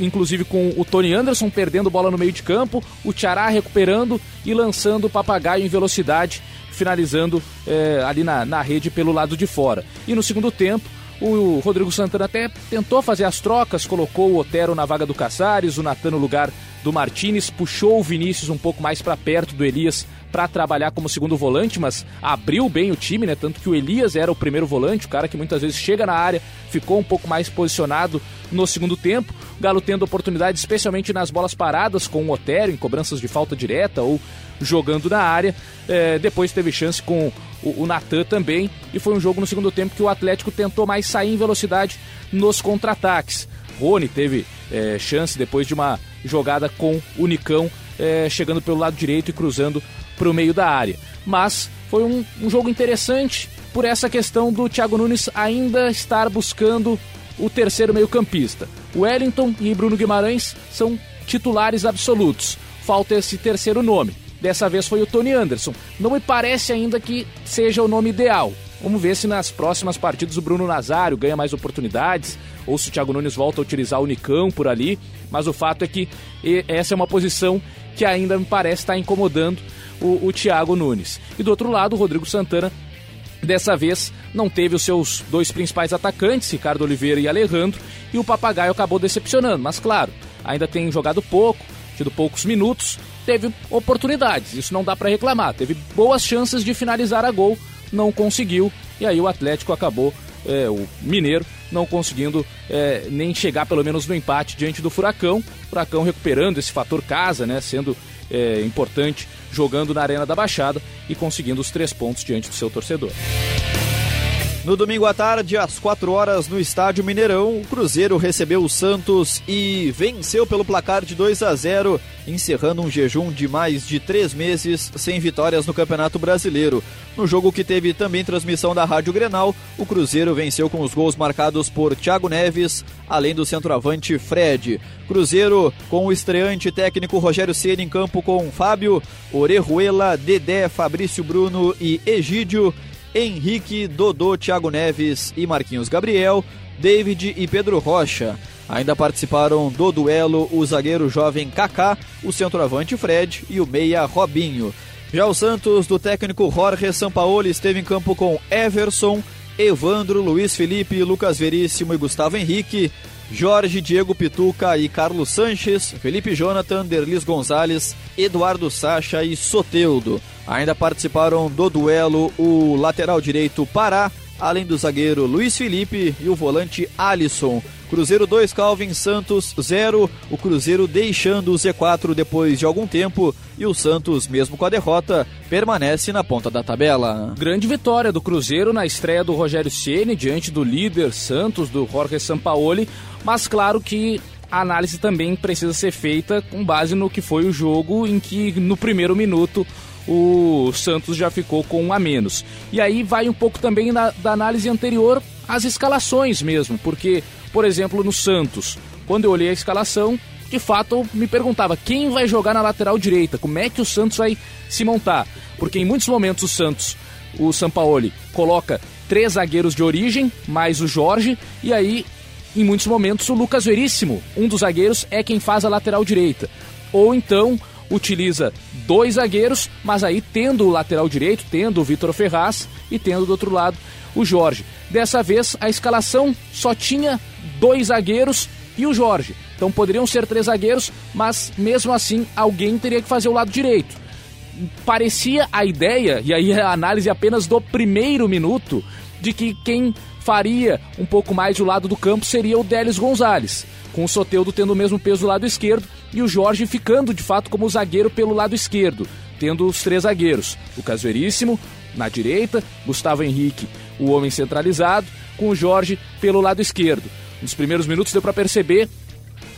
inclusive com o Tony Anderson perdendo bola no meio de campo, o Tiará recuperando e lançando o papagaio em velocidade, finalizando é, ali na, na rede pelo lado de fora. E no segundo tempo, o Rodrigo Santana até tentou fazer as trocas, colocou o Otero na vaga do Casares, o Natan no lugar do Martinez, puxou o Vinícius um pouco mais para perto do Elias para trabalhar como segundo volante, mas abriu bem o time, né? Tanto que o Elias era o primeiro volante, o cara que muitas vezes chega na área, ficou um pouco mais posicionado no segundo tempo. O Galo tendo oportunidade, especialmente nas bolas paradas, com o Otero em cobranças de falta direta ou jogando na área. É, depois teve chance com o, o Natan também. E foi um jogo no segundo tempo que o Atlético tentou mais sair em velocidade nos contra-ataques. Rony teve é, chance depois de uma jogada com o Nicão é, chegando pelo lado direito e cruzando para o meio da área. Mas foi um, um jogo interessante por essa questão do Thiago Nunes ainda estar buscando o terceiro meio-campista. Wellington e Bruno Guimarães são titulares absolutos. Falta esse terceiro nome. Dessa vez foi o Tony Anderson. Não me parece ainda que seja o nome ideal. Vamos ver se nas próximas partidas o Bruno Nazário ganha mais oportunidades ou se o Thiago Nunes volta a utilizar o Nicão por ali. Mas o fato é que essa é uma posição que ainda me parece estar incomodando o, o Thiago Nunes. E do outro lado, o Rodrigo Santana Dessa vez não teve os seus dois principais atacantes, Ricardo Oliveira e Alejandro, e o Papagaio acabou decepcionando. Mas claro, ainda tem jogado pouco, tido poucos minutos, teve oportunidades, isso não dá para reclamar. Teve boas chances de finalizar a gol, não conseguiu, e aí o Atlético acabou, é, o Mineiro, não conseguindo é, nem chegar pelo menos no empate diante do Furacão. Furacão recuperando esse fator casa, né, sendo é, importante jogando na Arena da Baixada e conseguindo os três pontos diante do seu torcedor. No domingo à tarde, às 4 horas, no estádio Mineirão, o Cruzeiro recebeu o Santos e venceu pelo placar de 2 a 0, encerrando um jejum de mais de três meses sem vitórias no Campeonato Brasileiro. No jogo que teve também transmissão da Rádio Grenal, o Cruzeiro venceu com os gols marcados por Thiago Neves, além do centroavante Fred. Cruzeiro com o estreante técnico Rogério Ceni em campo com Fábio, Orejuela, Dedé, Fabrício Bruno e Egídio Henrique, Dodô, Thiago Neves e Marquinhos Gabriel, David e Pedro Rocha. Ainda participaram do duelo o zagueiro jovem Kaká, o centroavante Fred e o meia Robinho. Já o Santos, do técnico Jorge Sampaoli, esteve em campo com Everson, Evandro, Luiz Felipe, Lucas Veríssimo e Gustavo Henrique, Jorge, Diego Pituca e Carlos Sanches, Felipe Jonathan, Derlis Gonzalez, Eduardo Sacha e Soteudo. Ainda participaram do duelo o lateral direito Pará, além do zagueiro Luiz Felipe e o volante Alisson. Cruzeiro 2, Calvin Santos 0. O Cruzeiro deixando o Z4 depois de algum tempo e o Santos, mesmo com a derrota, permanece na ponta da tabela. Grande vitória do Cruzeiro na estreia do Rogério Ceni diante do líder Santos, do Jorge Sampaoli, mas claro que a análise também precisa ser feita com base no que foi o jogo em que no primeiro minuto o Santos já ficou com um a menos. E aí vai um pouco também na, da análise anterior às escalações mesmo, porque, por exemplo, no Santos, quando eu olhei a escalação, de fato eu me perguntava quem vai jogar na lateral direita, como é que o Santos vai se montar, porque em muitos momentos o Santos, o Sampaoli, coloca três zagueiros de origem, mais o Jorge, e aí em muitos momentos o Lucas Veríssimo, um dos zagueiros, é quem faz a lateral direita. Ou então utiliza dois zagueiros, mas aí tendo o lateral direito, tendo o Vitor Ferraz e tendo do outro lado o Jorge. Dessa vez a escalação só tinha dois zagueiros e o Jorge. Então poderiam ser três zagueiros, mas mesmo assim alguém teria que fazer o lado direito. Parecia a ideia, e aí a análise apenas do primeiro minuto, de que quem faria um pouco mais o lado do campo seria o Délis Gonzalez, com o Soteudo tendo o mesmo peso do lado esquerdo e o Jorge ficando de fato como zagueiro pelo lado esquerdo, tendo os três zagueiros, Lucas Veríssimo na direita, Gustavo Henrique, o homem centralizado, com o Jorge pelo lado esquerdo. Nos primeiros minutos deu para perceber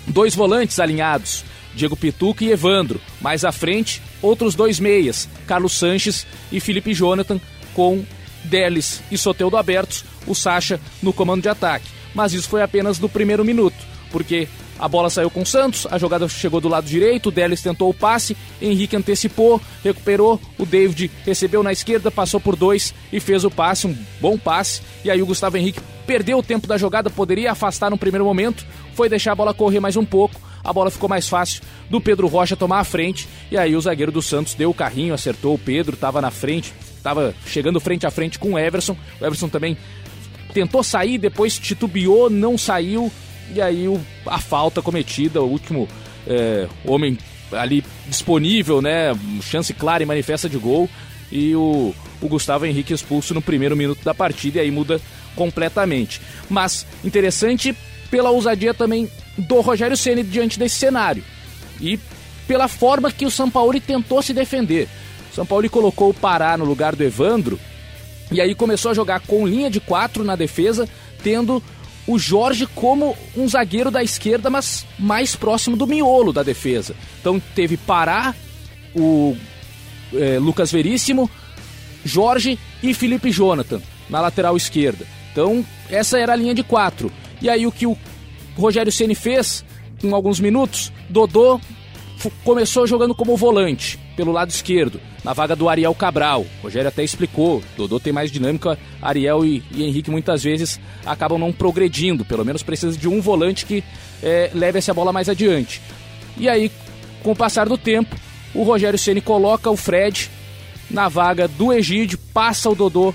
dois volantes alinhados, Diego Pituca e Evandro. Mais à frente, outros dois meias, Carlos Sanches e Felipe Jonathan, com Delis e Soteudo abertos, o Sacha no comando de ataque. Mas isso foi apenas no primeiro minuto, porque a bola saiu com o Santos, a jogada chegou do lado direito, o Delis tentou o passe, Henrique antecipou, recuperou, o David recebeu na esquerda, passou por dois e fez o passe, um bom passe. E aí o Gustavo Henrique perdeu o tempo da jogada, poderia afastar no primeiro momento, foi deixar a bola correr mais um pouco, a bola ficou mais fácil do Pedro Rocha tomar a frente, e aí o zagueiro do Santos deu o carrinho, acertou o Pedro, estava na frente, estava chegando frente a frente com o Everson. O Everson também tentou sair, depois titubeou, não saiu. E aí o, a falta cometida, o último é, homem ali disponível, né? Chance clara e manifesta de gol. E o, o Gustavo Henrique expulso no primeiro minuto da partida e aí muda completamente. Mas interessante pela ousadia também do Rogério Ceni diante desse cenário. E pela forma que o São Paulo tentou se defender. São Paulo colocou o Pará no lugar do Evandro e aí começou a jogar com linha de quatro na defesa, tendo o Jorge como um zagueiro da esquerda, mas mais próximo do miolo da defesa. Então teve Pará, o é, Lucas Veríssimo, Jorge e Felipe Jonathan na lateral esquerda. Então essa era a linha de quatro. E aí o que o Rogério Ceni fez em alguns minutos, Dodô começou jogando como volante pelo lado esquerdo, na vaga do Ariel Cabral. O Rogério até explicou, Dodô tem mais dinâmica, Ariel e, e Henrique muitas vezes acabam não progredindo, pelo menos precisa de um volante que é, leve essa bola mais adiante. E aí, com o passar do tempo, o Rogério Ceni coloca o Fred na vaga do Egídio, passa o Dodô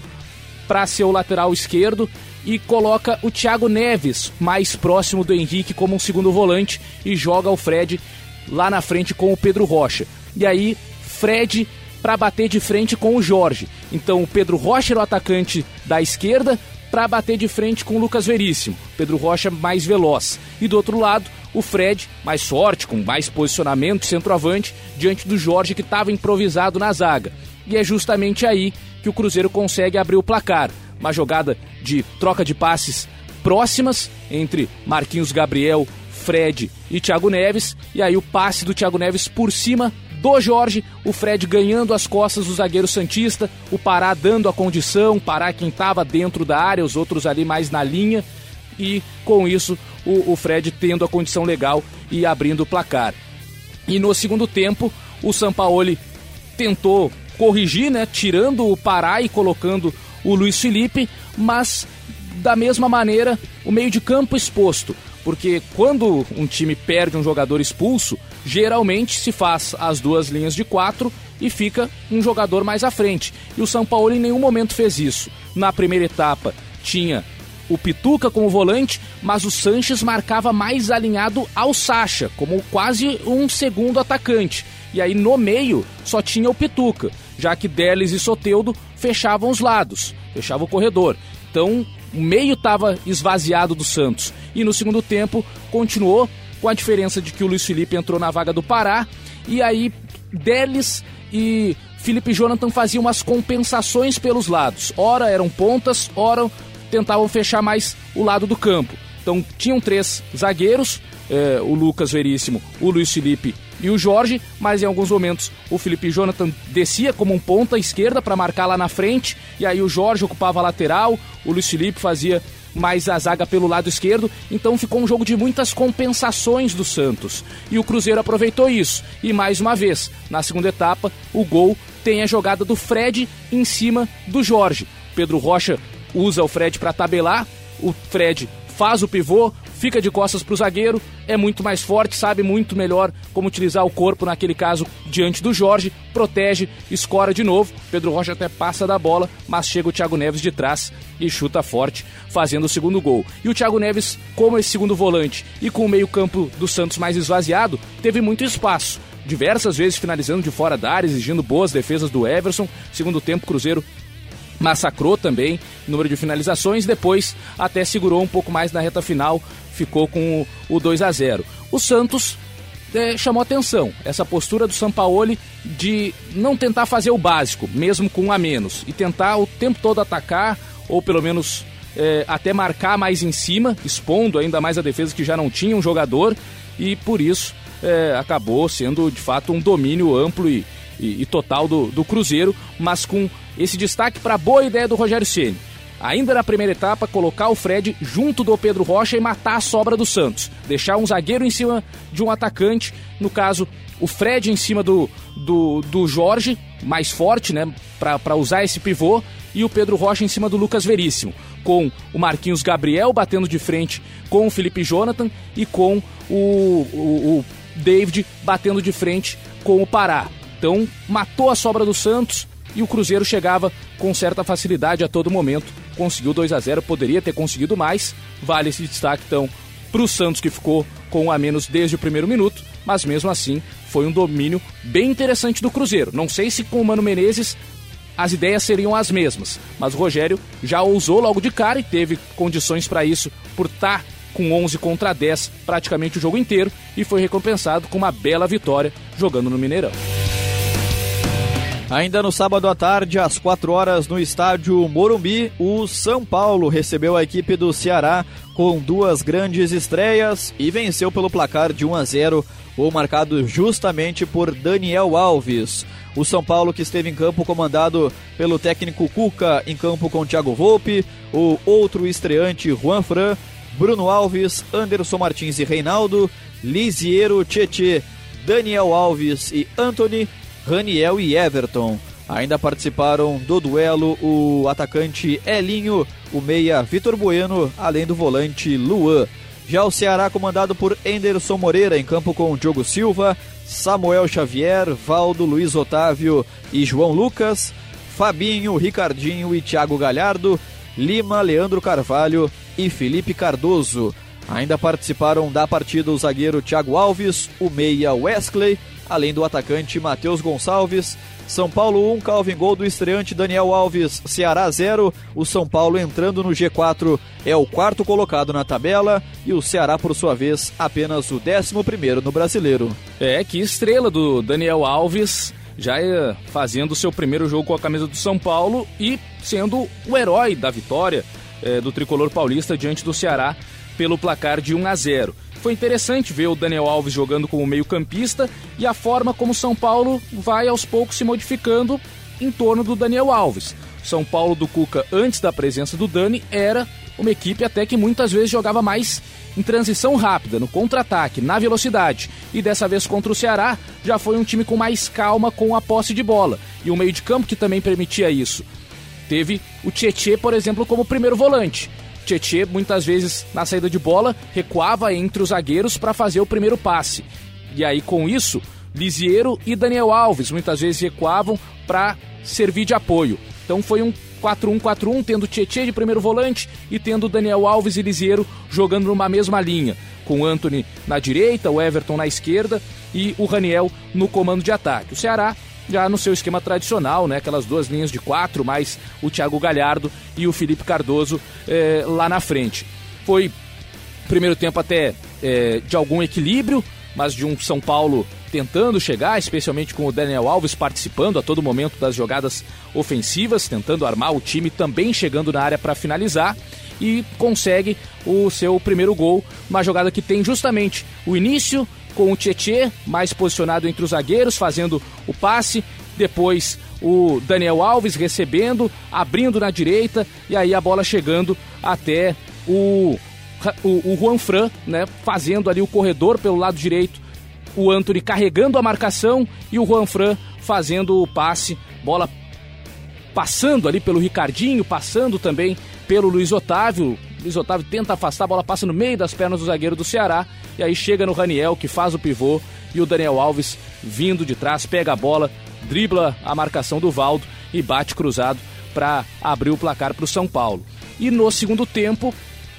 para ser o lateral esquerdo e coloca o Thiago Neves mais próximo do Henrique como um segundo volante e joga o Fred lá na frente com o Pedro Rocha. E aí, Fred para bater de frente com o Jorge. Então, o Pedro Rocha era o atacante da esquerda para bater de frente com o Lucas Veríssimo. Pedro Rocha mais veloz. E do outro lado, o Fred mais forte, com mais posicionamento, centroavante, diante do Jorge que estava improvisado na zaga. E é justamente aí que o Cruzeiro consegue abrir o placar. Uma jogada de troca de passes próximas entre Marquinhos Gabriel, Fred e Thiago Neves. E aí o passe do Thiago Neves por cima do Jorge, o Fred ganhando as costas do zagueiro Santista, o Pará dando a condição, Pará quem estava dentro da área, os outros ali mais na linha. E com isso o, o Fred tendo a condição legal e abrindo o placar. E no segundo tempo, o Sampaoli tentou corrigir, né, tirando o Pará e colocando o Luiz Felipe, mas da mesma maneira o meio de campo exposto porque quando um time perde um jogador expulso, geralmente se faz as duas linhas de quatro e fica um jogador mais à frente. E o São Paulo em nenhum momento fez isso. Na primeira etapa tinha o Pituca como volante, mas o Sanches marcava mais alinhado ao Sacha, como quase um segundo atacante. E aí no meio só tinha o Pituca, já que Delis e Soteudo fechavam os lados, fechavam o corredor. Então o meio estava esvaziado do Santos. E no segundo tempo continuou com a diferença de que o Luiz Felipe entrou na vaga do Pará. E aí Delis e Felipe Jonathan faziam umas compensações pelos lados. Ora eram pontas, ora tentavam fechar mais o lado do campo. Então tinham três zagueiros, eh, o Lucas Veríssimo, o Luiz Felipe e o Jorge, mas em alguns momentos o Felipe Jonathan descia como um ponta esquerda para marcar lá na frente, e aí o Jorge ocupava a lateral, o Luiz Felipe fazia mais a zaga pelo lado esquerdo, então ficou um jogo de muitas compensações do Santos. E o Cruzeiro aproveitou isso. E mais uma vez, na segunda etapa, o gol tem a jogada do Fred em cima do Jorge. Pedro Rocha usa o Fred para tabelar, o Fred faz o pivô, fica de costas para o zagueiro, é muito mais forte, sabe muito melhor como utilizar o corpo, naquele caso, diante do Jorge, protege, escora de novo. Pedro Rocha até passa da bola, mas chega o Thiago Neves de trás e chuta forte, fazendo o segundo gol. E o Thiago Neves, como esse segundo volante e com o meio-campo do Santos mais esvaziado, teve muito espaço. Diversas vezes finalizando de fora da área, exigindo boas defesas do Everson. Segundo tempo, Cruzeiro massacrou também número de finalizações, depois até segurou um pouco mais na reta final, ficou com o 2 a 0. O Santos é, chamou atenção essa postura do Sampaoli de não tentar fazer o básico, mesmo com um a menos, e tentar o tempo todo atacar, ou pelo menos é, até marcar mais em cima, expondo ainda mais a defesa que já não tinha um jogador, e por isso é, acabou sendo de fato um domínio amplo e, e, e total do, do Cruzeiro, mas com esse destaque para a boa ideia do Rogério Ceni. Ainda na primeira etapa, colocar o Fred junto do Pedro Rocha e matar a sobra do Santos. Deixar um zagueiro em cima de um atacante, no caso, o Fred em cima do, do, do Jorge, mais forte, né, para usar esse pivô, e o Pedro Rocha em cima do Lucas Veríssimo, com o Marquinhos Gabriel batendo de frente com o Felipe Jonathan e com o, o, o David batendo de frente com o Pará. Então, matou a sobra do Santos, e o Cruzeiro chegava com certa facilidade a todo momento. Conseguiu 2 a 0 poderia ter conseguido mais. Vale esse destaque então para o Santos que ficou com um a menos desde o primeiro minuto, mas mesmo assim foi um domínio bem interessante do Cruzeiro. Não sei se com o Mano Menezes as ideias seriam as mesmas, mas o Rogério já ousou logo de cara e teve condições para isso por estar tá com 11 contra 10 praticamente o jogo inteiro e foi recompensado com uma bela vitória jogando no Mineirão. Ainda no sábado à tarde, às 4 horas, no estádio Morumbi, o São Paulo recebeu a equipe do Ceará com duas grandes estreias e venceu pelo placar de 1 a 0, o marcado justamente por Daniel Alves. O São Paulo que esteve em campo comandado pelo técnico Cuca em campo com Thiago Volpe, o outro estreante Juan Fran, Bruno Alves, Anderson Martins e Reinaldo, Lisiero Tietê, Daniel Alves e Anthony Raniel e Everton. Ainda participaram do duelo o atacante Elinho, o meia Vitor Bueno, além do volante Luan. Já o Ceará, comandado por Enderson Moreira, em campo com Diogo Silva, Samuel Xavier, Valdo, Luiz Otávio e João Lucas, Fabinho, Ricardinho e Thiago Galhardo, Lima, Leandro Carvalho e Felipe Cardoso. Ainda participaram da partida o zagueiro Thiago Alves, o meia Wesley, além do atacante Matheus Gonçalves. São Paulo 1, Calvin Gol do estreante Daniel Alves, Ceará 0. O São Paulo entrando no G4 é o quarto colocado na tabela e o Ceará, por sua vez, apenas o décimo primeiro no brasileiro. É, que estrela do Daniel Alves, já é fazendo seu primeiro jogo com a camisa do São Paulo e sendo o herói da vitória é, do tricolor paulista diante do Ceará pelo placar de 1 a 0. Foi interessante ver o Daniel Alves jogando como meio-campista e a forma como São Paulo vai aos poucos se modificando em torno do Daniel Alves. São Paulo do Cuca, antes da presença do Dani, era uma equipe até que muitas vezes jogava mais em transição rápida, no contra-ataque, na velocidade. E dessa vez contra o Ceará, já foi um time com mais calma com a posse de bola. E um meio de campo que também permitia isso. Teve o Tietê, por exemplo, como primeiro volante. Tietê, muitas vezes na saída de bola, recuava entre os zagueiros para fazer o primeiro passe. E aí, com isso, Lisiero e Daniel Alves muitas vezes recuavam para servir de apoio. Então foi um 4-1-4-1, tendo Tietê de primeiro volante e tendo Daniel Alves e Lisiero jogando numa mesma linha, com Anthony na direita, o Everton na esquerda e o Raniel no comando de ataque. O Ceará já no seu esquema tradicional, né? Aquelas duas linhas de quatro, mais o Thiago Galhardo e o Felipe Cardoso é, lá na frente. Foi primeiro tempo até é, de algum equilíbrio, mas de um São Paulo tentando chegar, especialmente com o Daniel Alves participando a todo momento das jogadas ofensivas, tentando armar o time também chegando na área para finalizar e consegue o seu primeiro gol, uma jogada que tem justamente o início com o Tietê mais posicionado entre os zagueiros, fazendo o passe. Depois o Daniel Alves recebendo, abrindo na direita e aí a bola chegando até o, o, o Juan Fran, né, fazendo ali o corredor pelo lado direito, o Anthony carregando a marcação e o Juan Fran fazendo o passe, bola passando ali pelo Ricardinho, passando também pelo Luiz Otávio. Luiz Otávio tenta afastar, a bola passa no meio das pernas do zagueiro do Ceará e aí chega no Raniel que faz o pivô e o Daniel Alves vindo de trás, pega a bola, dribla a marcação do Valdo e bate cruzado para abrir o placar para o São Paulo. E no segundo tempo,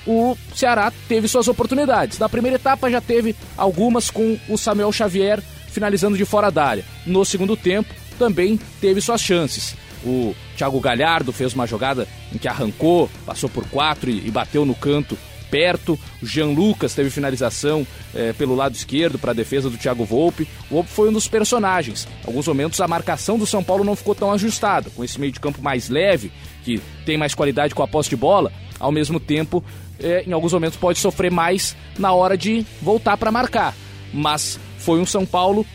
o Ceará teve suas oportunidades. Na primeira etapa já teve algumas com o Samuel Xavier finalizando de fora da área. No segundo tempo, também teve suas chances. O Thiago Galhardo fez uma jogada em que arrancou, passou por quatro e, e bateu no canto perto. O Jean Lucas teve finalização é, pelo lado esquerdo para a defesa do Thiago Volpe. O Volpe foi um dos personagens. Em alguns momentos a marcação do São Paulo não ficou tão ajustada, com esse meio de campo mais leve, que tem mais qualidade com a posse de bola. Ao mesmo tempo, é, em alguns momentos pode sofrer mais na hora de voltar para marcar. Mas foi um São Paulo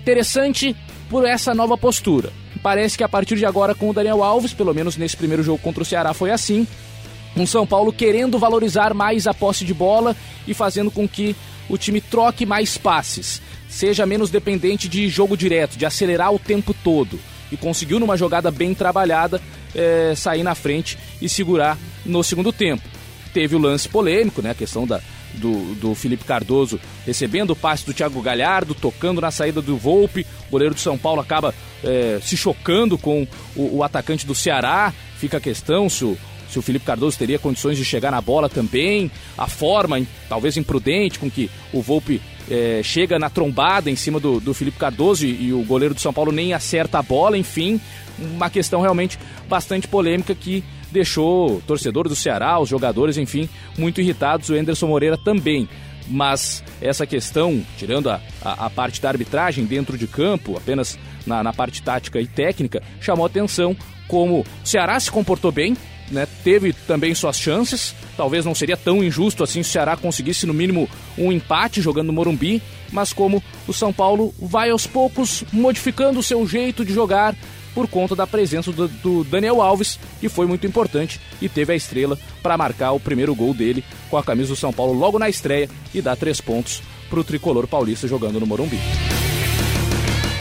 interessante por essa nova postura. Parece que a partir de agora com o Daniel Alves, pelo menos nesse primeiro jogo contra o Ceará foi assim, um São Paulo querendo valorizar mais a posse de bola e fazendo com que o time troque mais passes, seja menos dependente de jogo direto, de acelerar o tempo todo. E conseguiu, numa jogada bem trabalhada, é, sair na frente e segurar no segundo tempo. Teve o lance polêmico, né? A questão da, do, do Felipe Cardoso recebendo o passe do Thiago Galhardo, tocando na saída do Volpe. O goleiro do São Paulo acaba é, se chocando com o, o, atacante do Ceará. Fica a questão se o, se o Felipe Cardoso teria condições de chegar na bola também. A forma, talvez imprudente, com que o Volpe é, chega na trombada em cima do, do Felipe Cardoso e, e, o goleiro do São Paulo nem acerta a bola, enfim, uma questão realmente bastante polêmica que deixou o torcedor do Ceará, os jogadores, enfim, muito irritados, o Enderson Moreira também. Mas essa questão, tirando a, a, a parte da arbitragem dentro de campo, apenas na, na parte tática e técnica, chamou atenção como o Ceará se comportou bem, né, teve também suas chances. Talvez não seria tão injusto assim se o Ceará conseguisse no mínimo um empate jogando no Morumbi, mas como o São Paulo vai aos poucos modificando o seu jeito de jogar por conta da presença do, do Daniel Alves, que foi muito importante e teve a estrela para marcar o primeiro gol dele com a camisa do São Paulo logo na estreia e dar três pontos para o tricolor paulista jogando no Morumbi.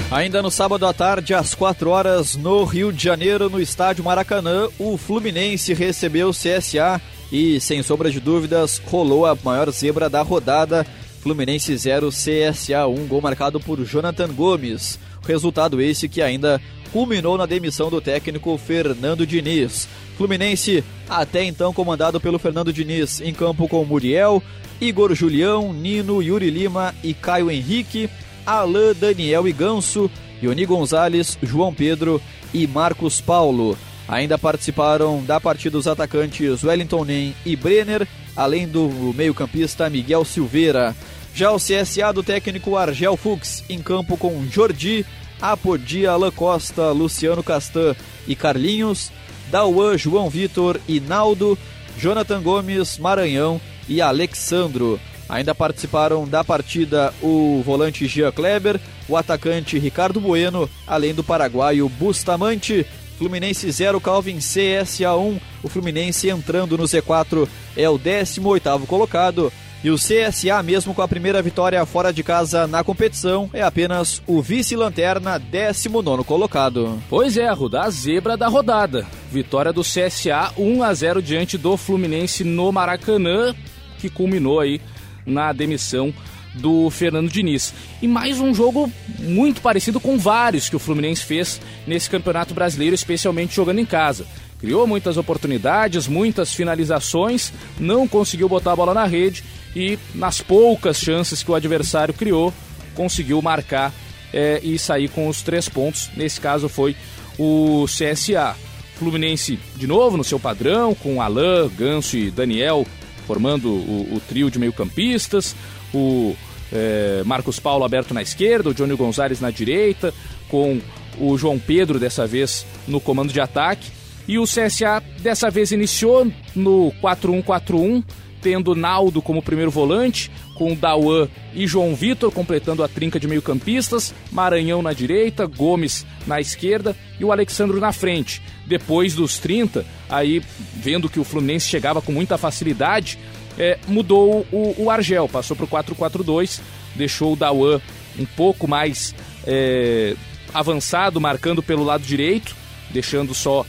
Ainda no sábado à tarde, às 4 horas, no Rio de Janeiro, no estádio Maracanã, o Fluminense recebeu o CSA e, sem sombra de dúvidas, rolou a maior zebra da rodada. Fluminense 0, CSA 1, gol marcado por Jonathan Gomes. Resultado esse que ainda culminou na demissão do técnico Fernando Diniz. Fluminense, até então comandado pelo Fernando Diniz, em campo com Muriel, Igor Julião, Nino, Yuri Lima e Caio Henrique. Alain, Daniel e Ganso, Ioni Gonzalez, João Pedro e Marcos Paulo. Ainda participaram da partida os atacantes Wellington Nem e Brenner, além do meio-campista Miguel Silveira. Já o CSA do técnico Argel Fux, em campo com Jordi, Apodi, Alain Costa, Luciano Castan e Carlinhos, Dauan, João Vitor e Naldo, Jonathan Gomes, Maranhão e Alexandro. Ainda participaram da partida o volante Gia Kleber, o atacante Ricardo Bueno, além do paraguaio Bustamante. Fluminense 0, Calvin CSA 1. O Fluminense entrando no Z4 é o 18º colocado. E o CSA, mesmo com a primeira vitória fora de casa na competição, é apenas o vice-lanterna, 19 colocado. Pois é, Ruda, a zebra da rodada. Vitória do CSA 1 a 0 diante do Fluminense no Maracanã, que culminou aí na demissão do Fernando Diniz. E mais um jogo muito parecido com vários que o Fluminense fez nesse Campeonato Brasileiro, especialmente jogando em casa. Criou muitas oportunidades, muitas finalizações, não conseguiu botar a bola na rede e, nas poucas chances que o adversário criou, conseguiu marcar é, e sair com os três pontos. Nesse caso foi o CSA. Fluminense de novo no seu padrão, com Alain, Ganso e Daniel formando o, o trio de meio-campistas, o é, Marcos Paulo aberto na esquerda, o Johnny Gonzalez na direita, com o João Pedro dessa vez no comando de ataque. E o CSA dessa vez iniciou no 4-1-4-1, tendo Naldo como primeiro volante, com Dauan e João Vitor completando a trinca de meio-campistas, Maranhão na direita, Gomes na esquerda e o Alexandro na frente. Depois dos 30, aí vendo que o Fluminense chegava com muita facilidade, é, mudou o, o, Argel, passou para o 4-4-2, deixou o Dauan um pouco mais é, avançado, marcando pelo lado direito, deixando só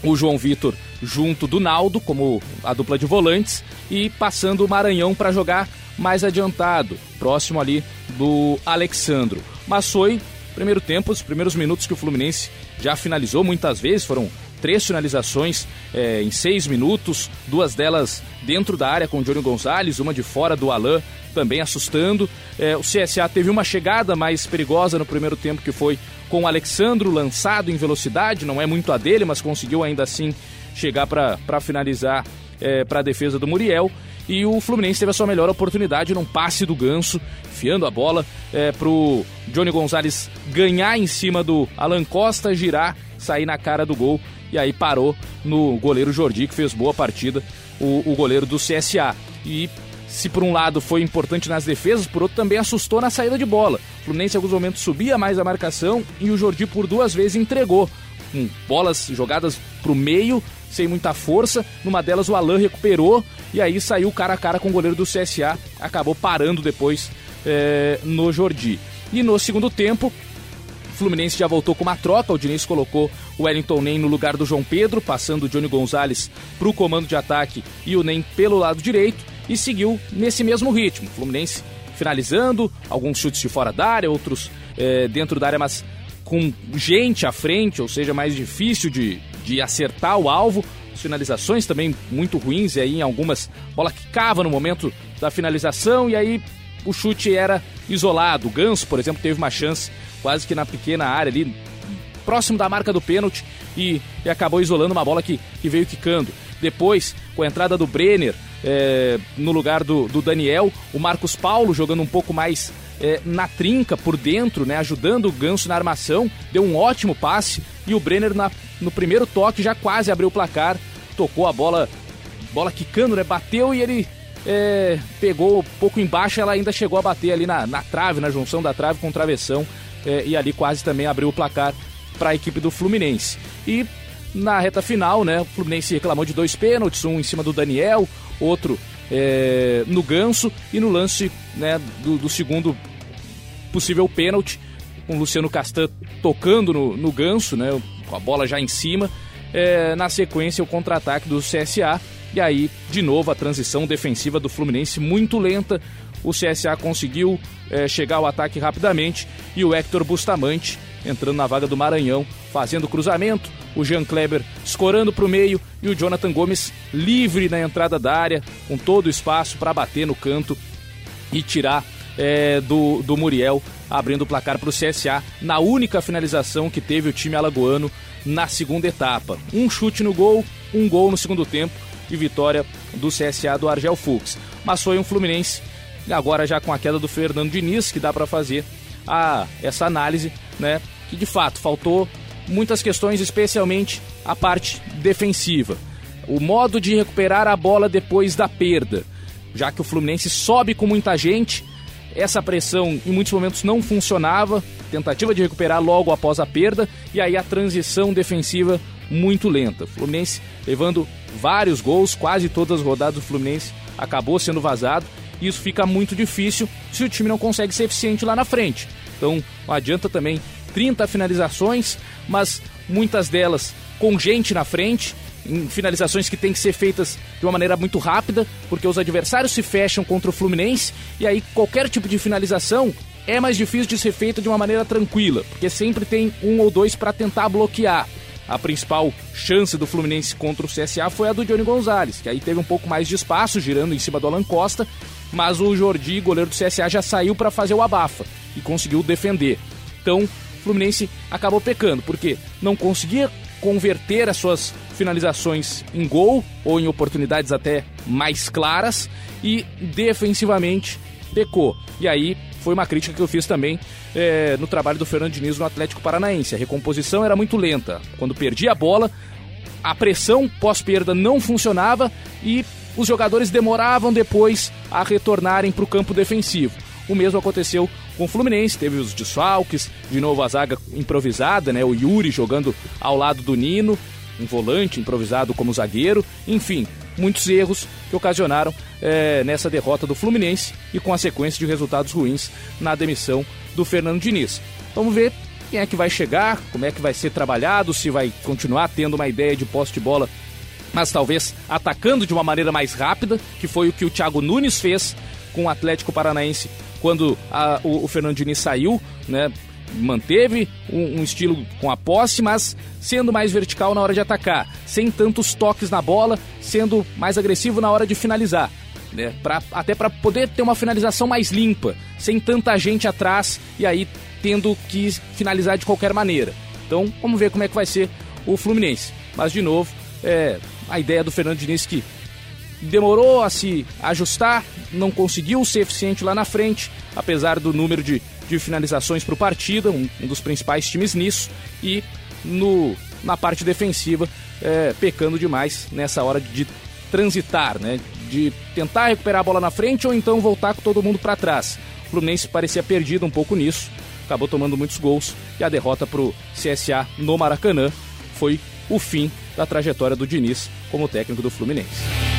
o João Vitor junto do Naldo, como a dupla de volantes, e passando o Maranhão para jogar mais adiantado, próximo ali do Alexandro. Mas foi primeiro tempo, os primeiros minutos que o Fluminense já finalizou muitas vezes, foram três finalizações é, em seis minutos, duas delas dentro da área com o Johnny Gonzalez, uma de fora do Alain, também assustando. É, o CSA teve uma chegada mais perigosa no primeiro tempo, que foi com o Alexandro lançado em velocidade, não é muito a dele, mas conseguiu ainda assim chegar para finalizar é, para a defesa do Muriel. E o Fluminense teve a sua melhor oportunidade num passe do Ganso, enfiando a bola é, o Johnny Gonzalez ganhar em cima do Alan Costa, girar, sair na cara do gol. E aí parou no goleiro Jordi, que fez boa partida, o, o goleiro do CSA. E se por um lado foi importante nas defesas, por outro também assustou na saída de bola. O Fluminense em alguns momentos subia mais a marcação e o Jordi por duas vezes entregou. Com bolas jogadas para o meio, sem muita força. Numa delas o Alan recuperou e aí saiu cara a cara com o goleiro do CSA, acabou parando depois é, no Jordi. E no segundo tempo, o Fluminense já voltou com uma troca. O Diniz colocou o Wellington Nem no lugar do João Pedro, passando o Johnny Gonzalez para o comando de ataque e o Nem pelo lado direito. E seguiu nesse mesmo ritmo. Fluminense finalizando, alguns chutes de fora da área, outros é, dentro da área, mas com gente à frente, ou seja, mais difícil de, de acertar o alvo. As finalizações também muito ruins, e aí em algumas bola que cava no momento da finalização, e aí o chute era isolado. O Ganso, por exemplo, teve uma chance quase que na pequena área ali, próximo da marca do pênalti, e, e acabou isolando uma bola que, que veio quicando. Depois, com a entrada do Brenner é, no lugar do, do Daniel, o Marcos Paulo jogando um pouco mais é, na trinca, por dentro, né, ajudando o Ganso na armação, deu um ótimo passe e o Brenner na, no primeiro toque já quase abriu o placar, tocou a bola, bola quicando, né, bateu e ele é, pegou pouco embaixo, ela ainda chegou a bater ali na, na trave, na junção da trave com o travessão é, e ali quase também abriu o placar para a equipe do Fluminense. E na reta final, né, o Fluminense reclamou de dois pênaltis, um em cima do Daniel, outro é, no Ganso e no lance né, do, do segundo possível pênalti, com Luciano Castan tocando no, no ganso, né, com a bola já em cima. É, na sequência, o contra-ataque do CSA. E aí, de novo, a transição defensiva do Fluminense muito lenta. O CSA conseguiu é, chegar ao ataque rapidamente e o Hector Bustamante entrando na vaga do Maranhão, fazendo cruzamento. O Jean Kleber escorando para o meio e o Jonathan Gomes livre na entrada da área, com todo o espaço para bater no canto e tirar é, do, do Muriel, abrindo o placar para o CSA na única finalização que teve o time alagoano na segunda etapa. Um chute no gol, um gol no segundo tempo e vitória do CSA do Argel Fux. Mas foi um Fluminense, agora já com a queda do Fernando Diniz, que dá para fazer a, essa análise, né? Que de fato faltou muitas questões, especialmente a parte defensiva. O modo de recuperar a bola depois da perda, já que o Fluminense sobe com muita gente essa pressão em muitos momentos não funcionava, tentativa de recuperar logo após a perda e aí a transição defensiva muito lenta. Fluminense levando vários gols, quase todas as rodadas do Fluminense acabou sendo vazado. E isso fica muito difícil se o time não consegue ser eficiente lá na frente. Então não adianta também 30 finalizações, mas muitas delas com gente na frente em finalizações que têm que ser feitas de uma maneira muito rápida, porque os adversários se fecham contra o Fluminense e aí qualquer tipo de finalização é mais difícil de ser feita de uma maneira tranquila, porque sempre tem um ou dois para tentar bloquear. A principal chance do Fluminense contra o CSA foi a do Johnny Gonzalez, que aí teve um pouco mais de espaço girando em cima do Alan Costa, mas o Jordi, goleiro do CSA, já saiu para fazer o abafa e conseguiu defender. Então, o Fluminense acabou pecando, porque não conseguia converter as suas finalizações em gol ou em oportunidades até mais claras e defensivamente pecou. E aí foi uma crítica que eu fiz também é, no trabalho do Fernando Diniz no Atlético Paranaense. A recomposição era muito lenta. Quando perdia a bola, a pressão pós-perda não funcionava e os jogadores demoravam depois a retornarem para o campo defensivo. O mesmo aconteceu com o Fluminense, teve os desfalques, de novo a zaga improvisada, né? O Yuri jogando ao lado do Nino, um volante improvisado como zagueiro, enfim, muitos erros que ocasionaram é, nessa derrota do Fluminense e com a sequência de resultados ruins na demissão do Fernando Diniz. Vamos ver quem é que vai chegar, como é que vai ser trabalhado, se vai continuar tendo uma ideia de posse de bola, mas talvez atacando de uma maneira mais rápida, que foi o que o Thiago Nunes fez com o Atlético Paranaense quando a, o, o Fernando Diniz saiu, né? Manteve um, um, estilo com a posse, mas sendo mais vertical na hora de atacar, sem tantos toques na bola, sendo mais agressivo na hora de finalizar. Né, pra, até para poder ter uma finalização mais limpa, sem tanta gente atrás e aí tendo que finalizar de qualquer maneira. Então vamos ver como é que vai ser o Fluminense. Mas de novo, é, a ideia do Fernando Diniz que demorou a se ajustar, não conseguiu ser eficiente lá na frente, apesar do número de, de finalizações para o partida, um, um, dos principais times nisso, e no, na parte defensiva, é, pecando demais nessa hora de transitar, né? de tentar recuperar a bola na frente ou então voltar com todo mundo para trás. O Fluminense parecia perdido um pouco nisso, acabou tomando muitos gols e a derrota para o CSA no Maracanã foi o fim da trajetória do Diniz como técnico do Fluminense.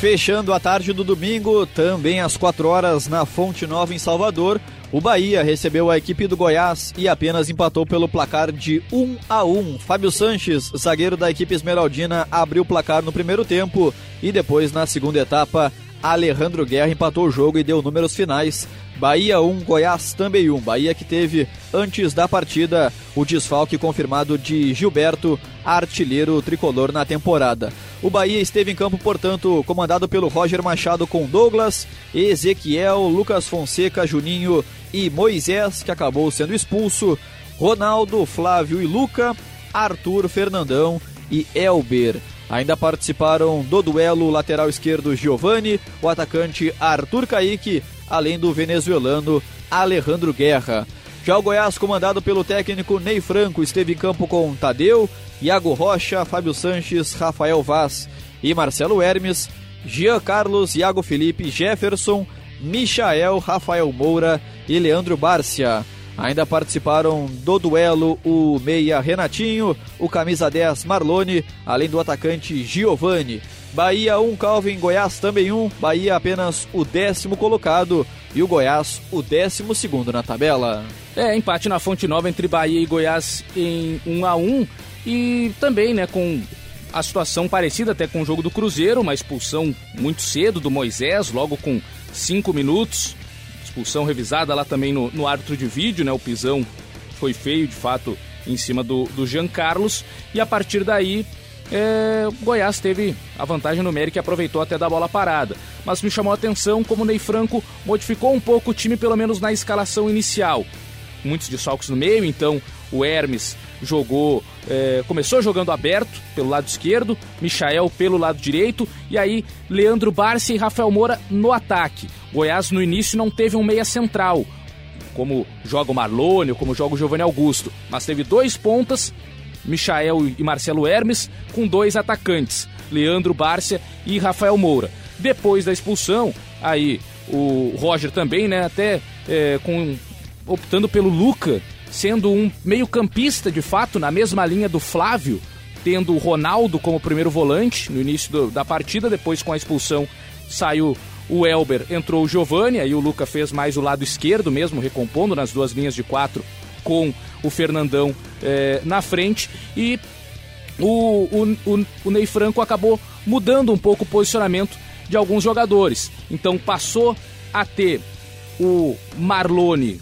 Fechando a tarde do domingo, também às 4 horas na Fonte Nova em Salvador, o Bahia recebeu a equipe do Goiás e apenas empatou pelo placar de 1 a 1. Fábio Sanches, zagueiro da equipe esmeraldina, abriu o placar no primeiro tempo e depois na segunda etapa, Alejandro Guerra empatou o jogo e deu números finais Bahia 1, Goiás também 1. Bahia que teve, antes da partida, o desfalque confirmado de Gilberto, artilheiro tricolor na temporada. O Bahia esteve em campo, portanto, comandado pelo Roger Machado com Douglas, Ezequiel, Lucas Fonseca, Juninho e Moisés, que acabou sendo expulso, Ronaldo, Flávio e Luca, Arthur, Fernandão e Elber. Ainda participaram do duelo o lateral esquerdo Giovani, o atacante Arthur Caíque, além do venezuelano Alejandro Guerra. Já o Goiás, comandado pelo técnico Ney Franco, esteve em campo com Tadeu, Iago Rocha, Fábio Sanches, Rafael Vaz e Marcelo Hermes, Jean Carlos, Iago Felipe, Jefferson, Michael, Rafael Moura e Leandro Bárcia. Ainda participaram do duelo o meia Renatinho, o camisa 10 Marlone, além do atacante Giovani. Bahia 1, Calvin, Goiás também 1, Bahia apenas o décimo colocado e o Goiás o décimo segundo na tabela. É, empate na Fonte Nova entre Bahia e Goiás em 1 a 1 e também, né, com a situação parecida até com o jogo do Cruzeiro, uma expulsão muito cedo do Moisés, logo com 5 minutos. Expulsão revisada lá também no, no árbitro de vídeo, né? O pisão foi feio, de fato, em cima do, do Jean Carlos. E a partir daí, é, Goiás teve a vantagem numérica e aproveitou até da bola parada. Mas me chamou a atenção como o Ney Franco modificou um pouco o time, pelo menos na escalação inicial. Muitos desfalques no meio, então o Hermes jogou, é, começou jogando aberto pelo lado esquerdo, Michael pelo lado direito e aí Leandro Barça e Rafael Moura no ataque. Goiás no início não teve um meia central, como joga o Marlone como joga o Giovanni Augusto, mas teve dois pontas Michael e Marcelo Hermes, com dois atacantes, Leandro Bárcia e Rafael Moura. Depois da expulsão, aí o Roger também, né, até é, com, optando pelo Luca, sendo um meio-campista de fato, na mesma linha do Flávio, tendo o Ronaldo como primeiro volante no início do, da partida, depois com a expulsão saiu o Elber, entrou o Giovani, aí o Luca fez mais o lado esquerdo mesmo, recompondo nas duas linhas de quatro com o Fernandão é, na frente e o, o, o, o Ney Franco acabou mudando um pouco o posicionamento de alguns jogadores. Então passou a ter o Marlone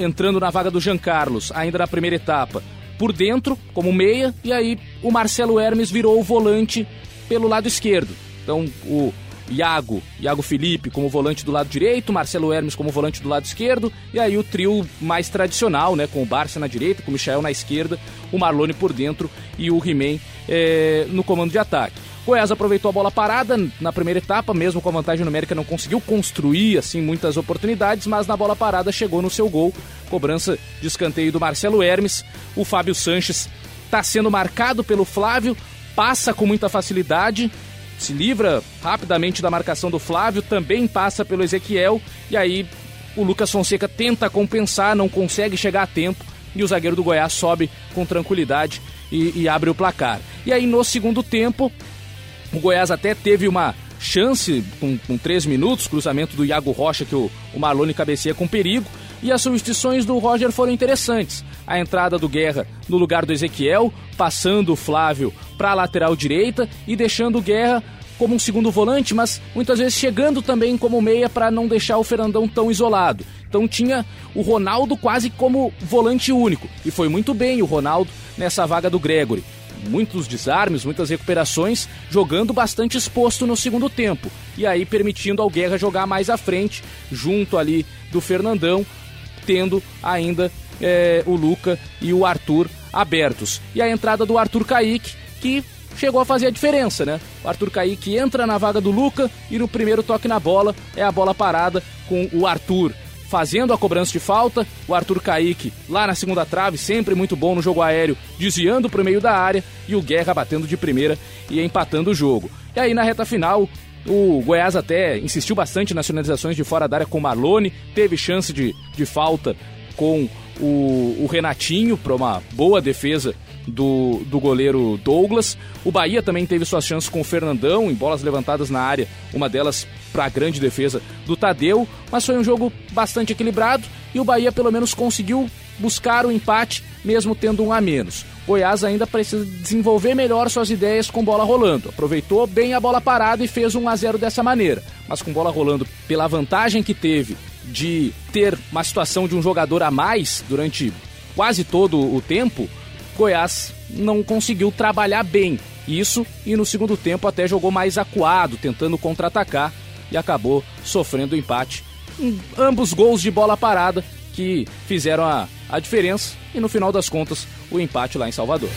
entrando na vaga do Jean Carlos, ainda na primeira etapa, por dentro, como meia, e aí o Marcelo Hermes virou o volante pelo lado esquerdo. Então o Iago, Iago Felipe como volante do lado direito, Marcelo Hermes como volante do lado esquerdo, e aí o trio mais tradicional, né, com o Barça na direita, com o Michel na esquerda, o Marlone por dentro e o He-Man é, no comando de ataque. Goiás aproveitou a bola parada na primeira etapa, mesmo com a vantagem numérica não conseguiu construir assim muitas oportunidades, mas na bola parada chegou no seu gol, cobrança de escanteio do Marcelo Hermes. O Fábio Sanches está sendo marcado pelo Flávio, passa com muita facilidade, se livra rapidamente da marcação do Flávio, também passa pelo Ezequiel e aí o Lucas Fonseca tenta compensar, não consegue chegar a tempo e o zagueiro do Goiás sobe com tranquilidade e, e abre o placar. E aí no segundo tempo, o Goiás até teve uma chance com, com três minutos, cruzamento do Iago Rocha que o, o Marlone cabeceia com perigo, e as substituições do Roger foram interessantes. A entrada do Guerra no lugar do Ezequiel, passando o Flávio para a lateral direita e deixando o Guerra como um segundo volante, mas muitas vezes chegando também como meia para não deixar o Fernandão tão isolado. Então tinha o Ronaldo quase como volante único. E foi muito bem o Ronaldo nessa vaga do Gregory. Muitos desarmes, muitas recuperações, jogando bastante exposto no segundo tempo. E aí permitindo ao Guerra jogar mais à frente, junto ali do Fernandão, tendo ainda é, o Luca e o Arthur abertos. E a entrada do Arthur Kaique, que chegou a fazer a diferença, né? O Arthur Kaique entra na vaga do Luca e no primeiro toque na bola é a bola parada com o Arthur fazendo a cobrança de falta, o Arthur Kaique lá na segunda trave, sempre muito bom no jogo aéreo, desviando para o meio da área e o Guerra batendo de primeira e empatando o jogo. E aí na reta final, o Goiás até insistiu bastante nas finalizações de fora da área com o Marlone, teve chance de, de falta com o, o Renatinho para uma boa defesa do, do goleiro Douglas. O Bahia também teve suas chances com o Fernandão, em bolas levantadas na área, uma delas para a grande defesa do Tadeu, mas foi um jogo bastante equilibrado e o Bahia pelo menos conseguiu buscar o empate, mesmo tendo um a menos. Goiás ainda precisa desenvolver melhor suas ideias com bola rolando. Aproveitou bem a bola parada e fez um a 0 dessa maneira. Mas com bola rolando, pela vantagem que teve de ter uma situação de um jogador a mais durante quase todo o tempo, Goiás não conseguiu trabalhar bem isso e no segundo tempo até jogou mais acuado, tentando contra-atacar e acabou sofrendo o empate. Ambos gols de bola parada que fizeram a, a diferença e no final das contas o empate lá em Salvador.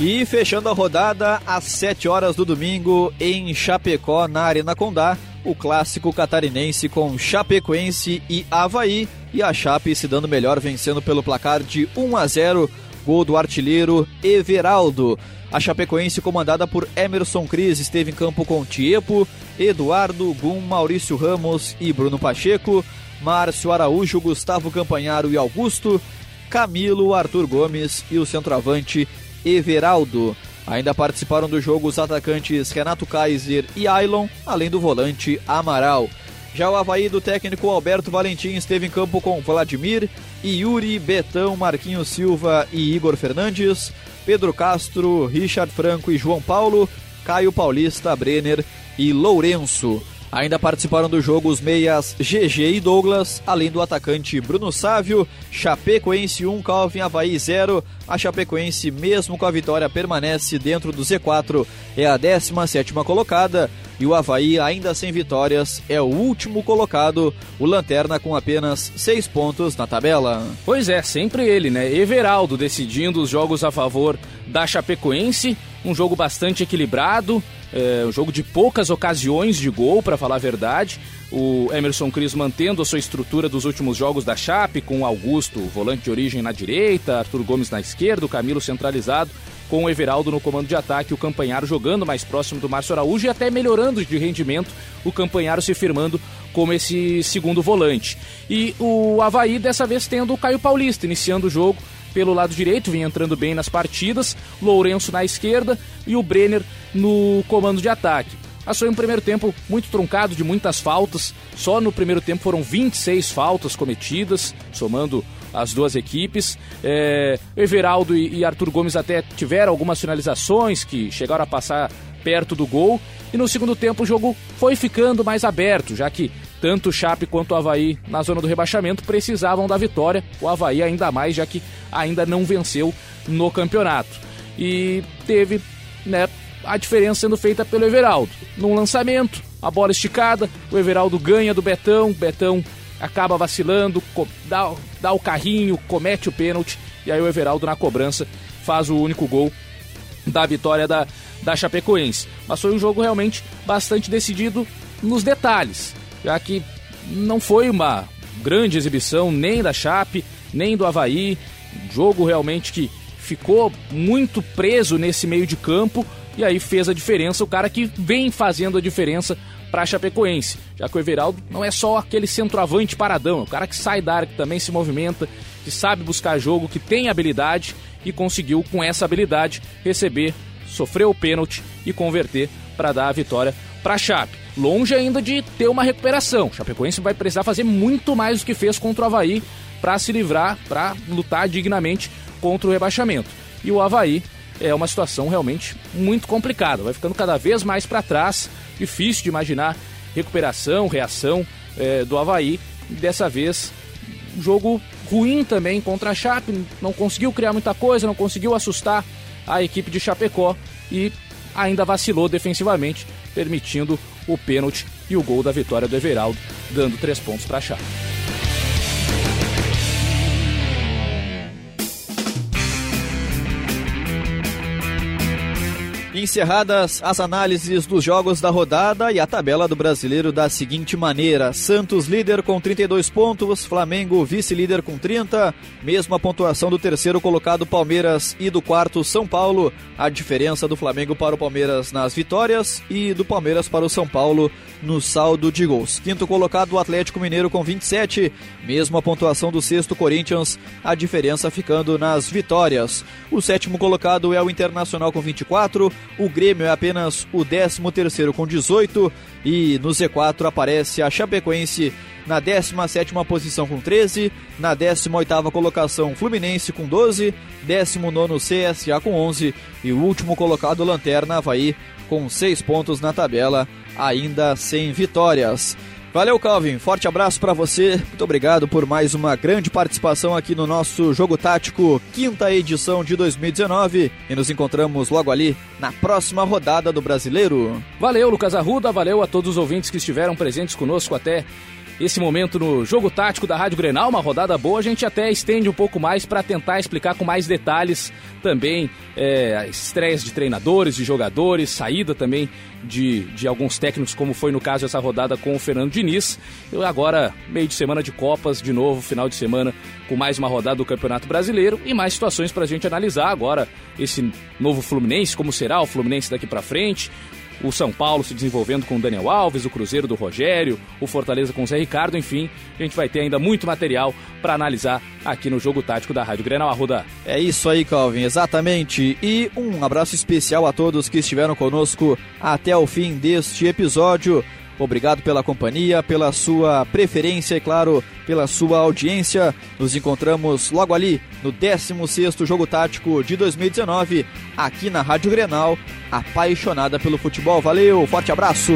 E fechando a rodada, às 7 horas do domingo, em Chapecó, na Arena Condá, o clássico catarinense com Chapecoense e Havaí, e a Chape se dando melhor, vencendo pelo placar de 1 a 0, gol do artilheiro Everaldo. A Chapecoense, comandada por Emerson Cris, esteve em campo com Tiepo, Eduardo, Gum, Maurício Ramos e Bruno Pacheco, Márcio Araújo, Gustavo Campanharo e Augusto, Camilo, Arthur Gomes e o centroavante Everaldo. Ainda participaram do jogo os atacantes Renato Kaiser e Ailon, além do volante Amaral. Já o Havaí do técnico Alberto Valentim esteve em campo com Vladimir, Yuri, Betão, Marquinhos Silva e Igor Fernandes, Pedro Castro, Richard Franco e João Paulo, Caio Paulista, Brenner e Lourenço. Ainda participaram do jogo os meias GG e Douglas, além do atacante Bruno Sávio, Chapecoense 1, Calvin Havaí 0. A Chapecoense, mesmo com a vitória, permanece dentro do Z4, é a 17 colocada. E o Havaí, ainda sem vitórias, é o último colocado, o Lanterna com apenas seis pontos na tabela. Pois é, sempre ele, né? Everaldo decidindo os jogos a favor da Chapecoense. Um jogo bastante equilibrado, é, um jogo de poucas ocasiões de gol, para falar a verdade. O Emerson Cris mantendo a sua estrutura dos últimos jogos da Chape, com Augusto, volante de origem na direita, Arthur Gomes na esquerda, o Camilo centralizado, com o Everaldo no comando de ataque, o Campanharo jogando mais próximo do Márcio Araújo e até melhorando de rendimento, o Campanharo se firmando como esse segundo volante. E o Havaí dessa vez tendo o Caio Paulista iniciando o jogo pelo lado direito, vinha entrando bem nas partidas, Lourenço na esquerda e o Brenner no comando de ataque. Mas foi um primeiro tempo muito truncado, de muitas faltas. Só no primeiro tempo foram 26 faltas cometidas, somando as duas equipes. É, Everaldo e, Arthur Gomes até tiveram algumas finalizações que chegaram a passar perto do gol. E no segundo tempo o jogo foi ficando mais aberto, já que tanto o Chape quanto o Havaí na zona do rebaixamento precisavam da vitória. O Havaí ainda mais, já que ainda não venceu no campeonato. E teve né, a diferença sendo feita pelo Everaldo. Num lançamento, a bola esticada, o Everaldo ganha do Betão, Betão acaba vacilando, dá, dá o carrinho, comete o pênalti, e aí o Everaldo na cobrança faz o único gol da vitória da, da Chapecoense. Mas foi um jogo realmente bastante decidido nos detalhes, já que não foi uma grande exibição nem da Chape, nem do Havaí. Jogo realmente que ficou muito preso nesse meio de campo e aí fez a diferença, o cara que vem fazendo a diferença para Chapecoense, já que o Everaldo não é só aquele centroavante paradão, é o cara que sai da área, que também se movimenta, que sabe buscar jogo, que tem habilidade e conseguiu com essa habilidade receber, sofrer o pênalti e converter para dar a vitória para Chape. Longe ainda de ter uma recuperação. O Chapecoense vai precisar fazer muito mais do que fez contra o Havaí para se livrar, para lutar dignamente contra o rebaixamento. E o Havaí é uma situação realmente muito complicada. Vai ficando cada vez mais para trás, difícil de imaginar recuperação, reação é, do Havaí. Dessa vez, jogo ruim também contra a Chape, não conseguiu criar muita coisa, não conseguiu assustar a equipe de Chapecó e ainda vacilou defensivamente, permitindo o pênalti e o gol da vitória do Everaldo, dando três pontos para a Chape. Encerradas as análises dos jogos da rodada e a tabela do brasileiro da seguinte maneira: Santos líder com 32 pontos, Flamengo vice-líder com 30, mesma pontuação do terceiro colocado Palmeiras e do quarto São Paulo. A diferença do Flamengo para o Palmeiras nas vitórias e do Palmeiras para o São Paulo no saldo de gols. Quinto colocado o Atlético Mineiro com 27, mesma pontuação do sexto Corinthians, a diferença ficando nas vitórias. O sétimo colocado é o Internacional com 24, o Grêmio é apenas o 13 terceiro com 18 e no Z4 aparece a Chapecoense na 17 posição com 13, na 18 colocação Fluminense com 12, 19 CSA com 11 e o último colocado Lanterna Havaí com 6 pontos na tabela, ainda sem vitórias. Valeu, Calvin. Forte abraço para você. Muito obrigado por mais uma grande participação aqui no nosso Jogo Tático, quinta edição de 2019. E nos encontramos logo ali na próxima rodada do Brasileiro. Valeu, Lucas Arruda. Valeu a todos os ouvintes que estiveram presentes conosco até esse momento no jogo tático da Rádio Grenal, uma rodada boa, a gente até estende um pouco mais para tentar explicar com mais detalhes também é, estreias de treinadores, de jogadores, saída também de, de alguns técnicos, como foi no caso essa rodada com o Fernando Diniz. E agora, meio de semana de Copas, de novo, final de semana com mais uma rodada do Campeonato Brasileiro e mais situações para a gente analisar agora esse novo Fluminense, como será o Fluminense daqui para frente, o São Paulo se desenvolvendo com o Daniel Alves, o Cruzeiro do Rogério, o Fortaleza com o Zé Ricardo, enfim, a gente vai ter ainda muito material para analisar aqui no Jogo Tático da Rádio Grenal Arruda. É isso aí, Calvin, exatamente. E um abraço especial a todos que estiveram conosco até o fim deste episódio. Obrigado pela companhia, pela sua preferência e, claro, pela sua audiência. Nos encontramos logo ali no 16º Jogo Tático de 2019, aqui na Rádio Grenal, apaixonada pelo futebol. Valeu, forte abraço!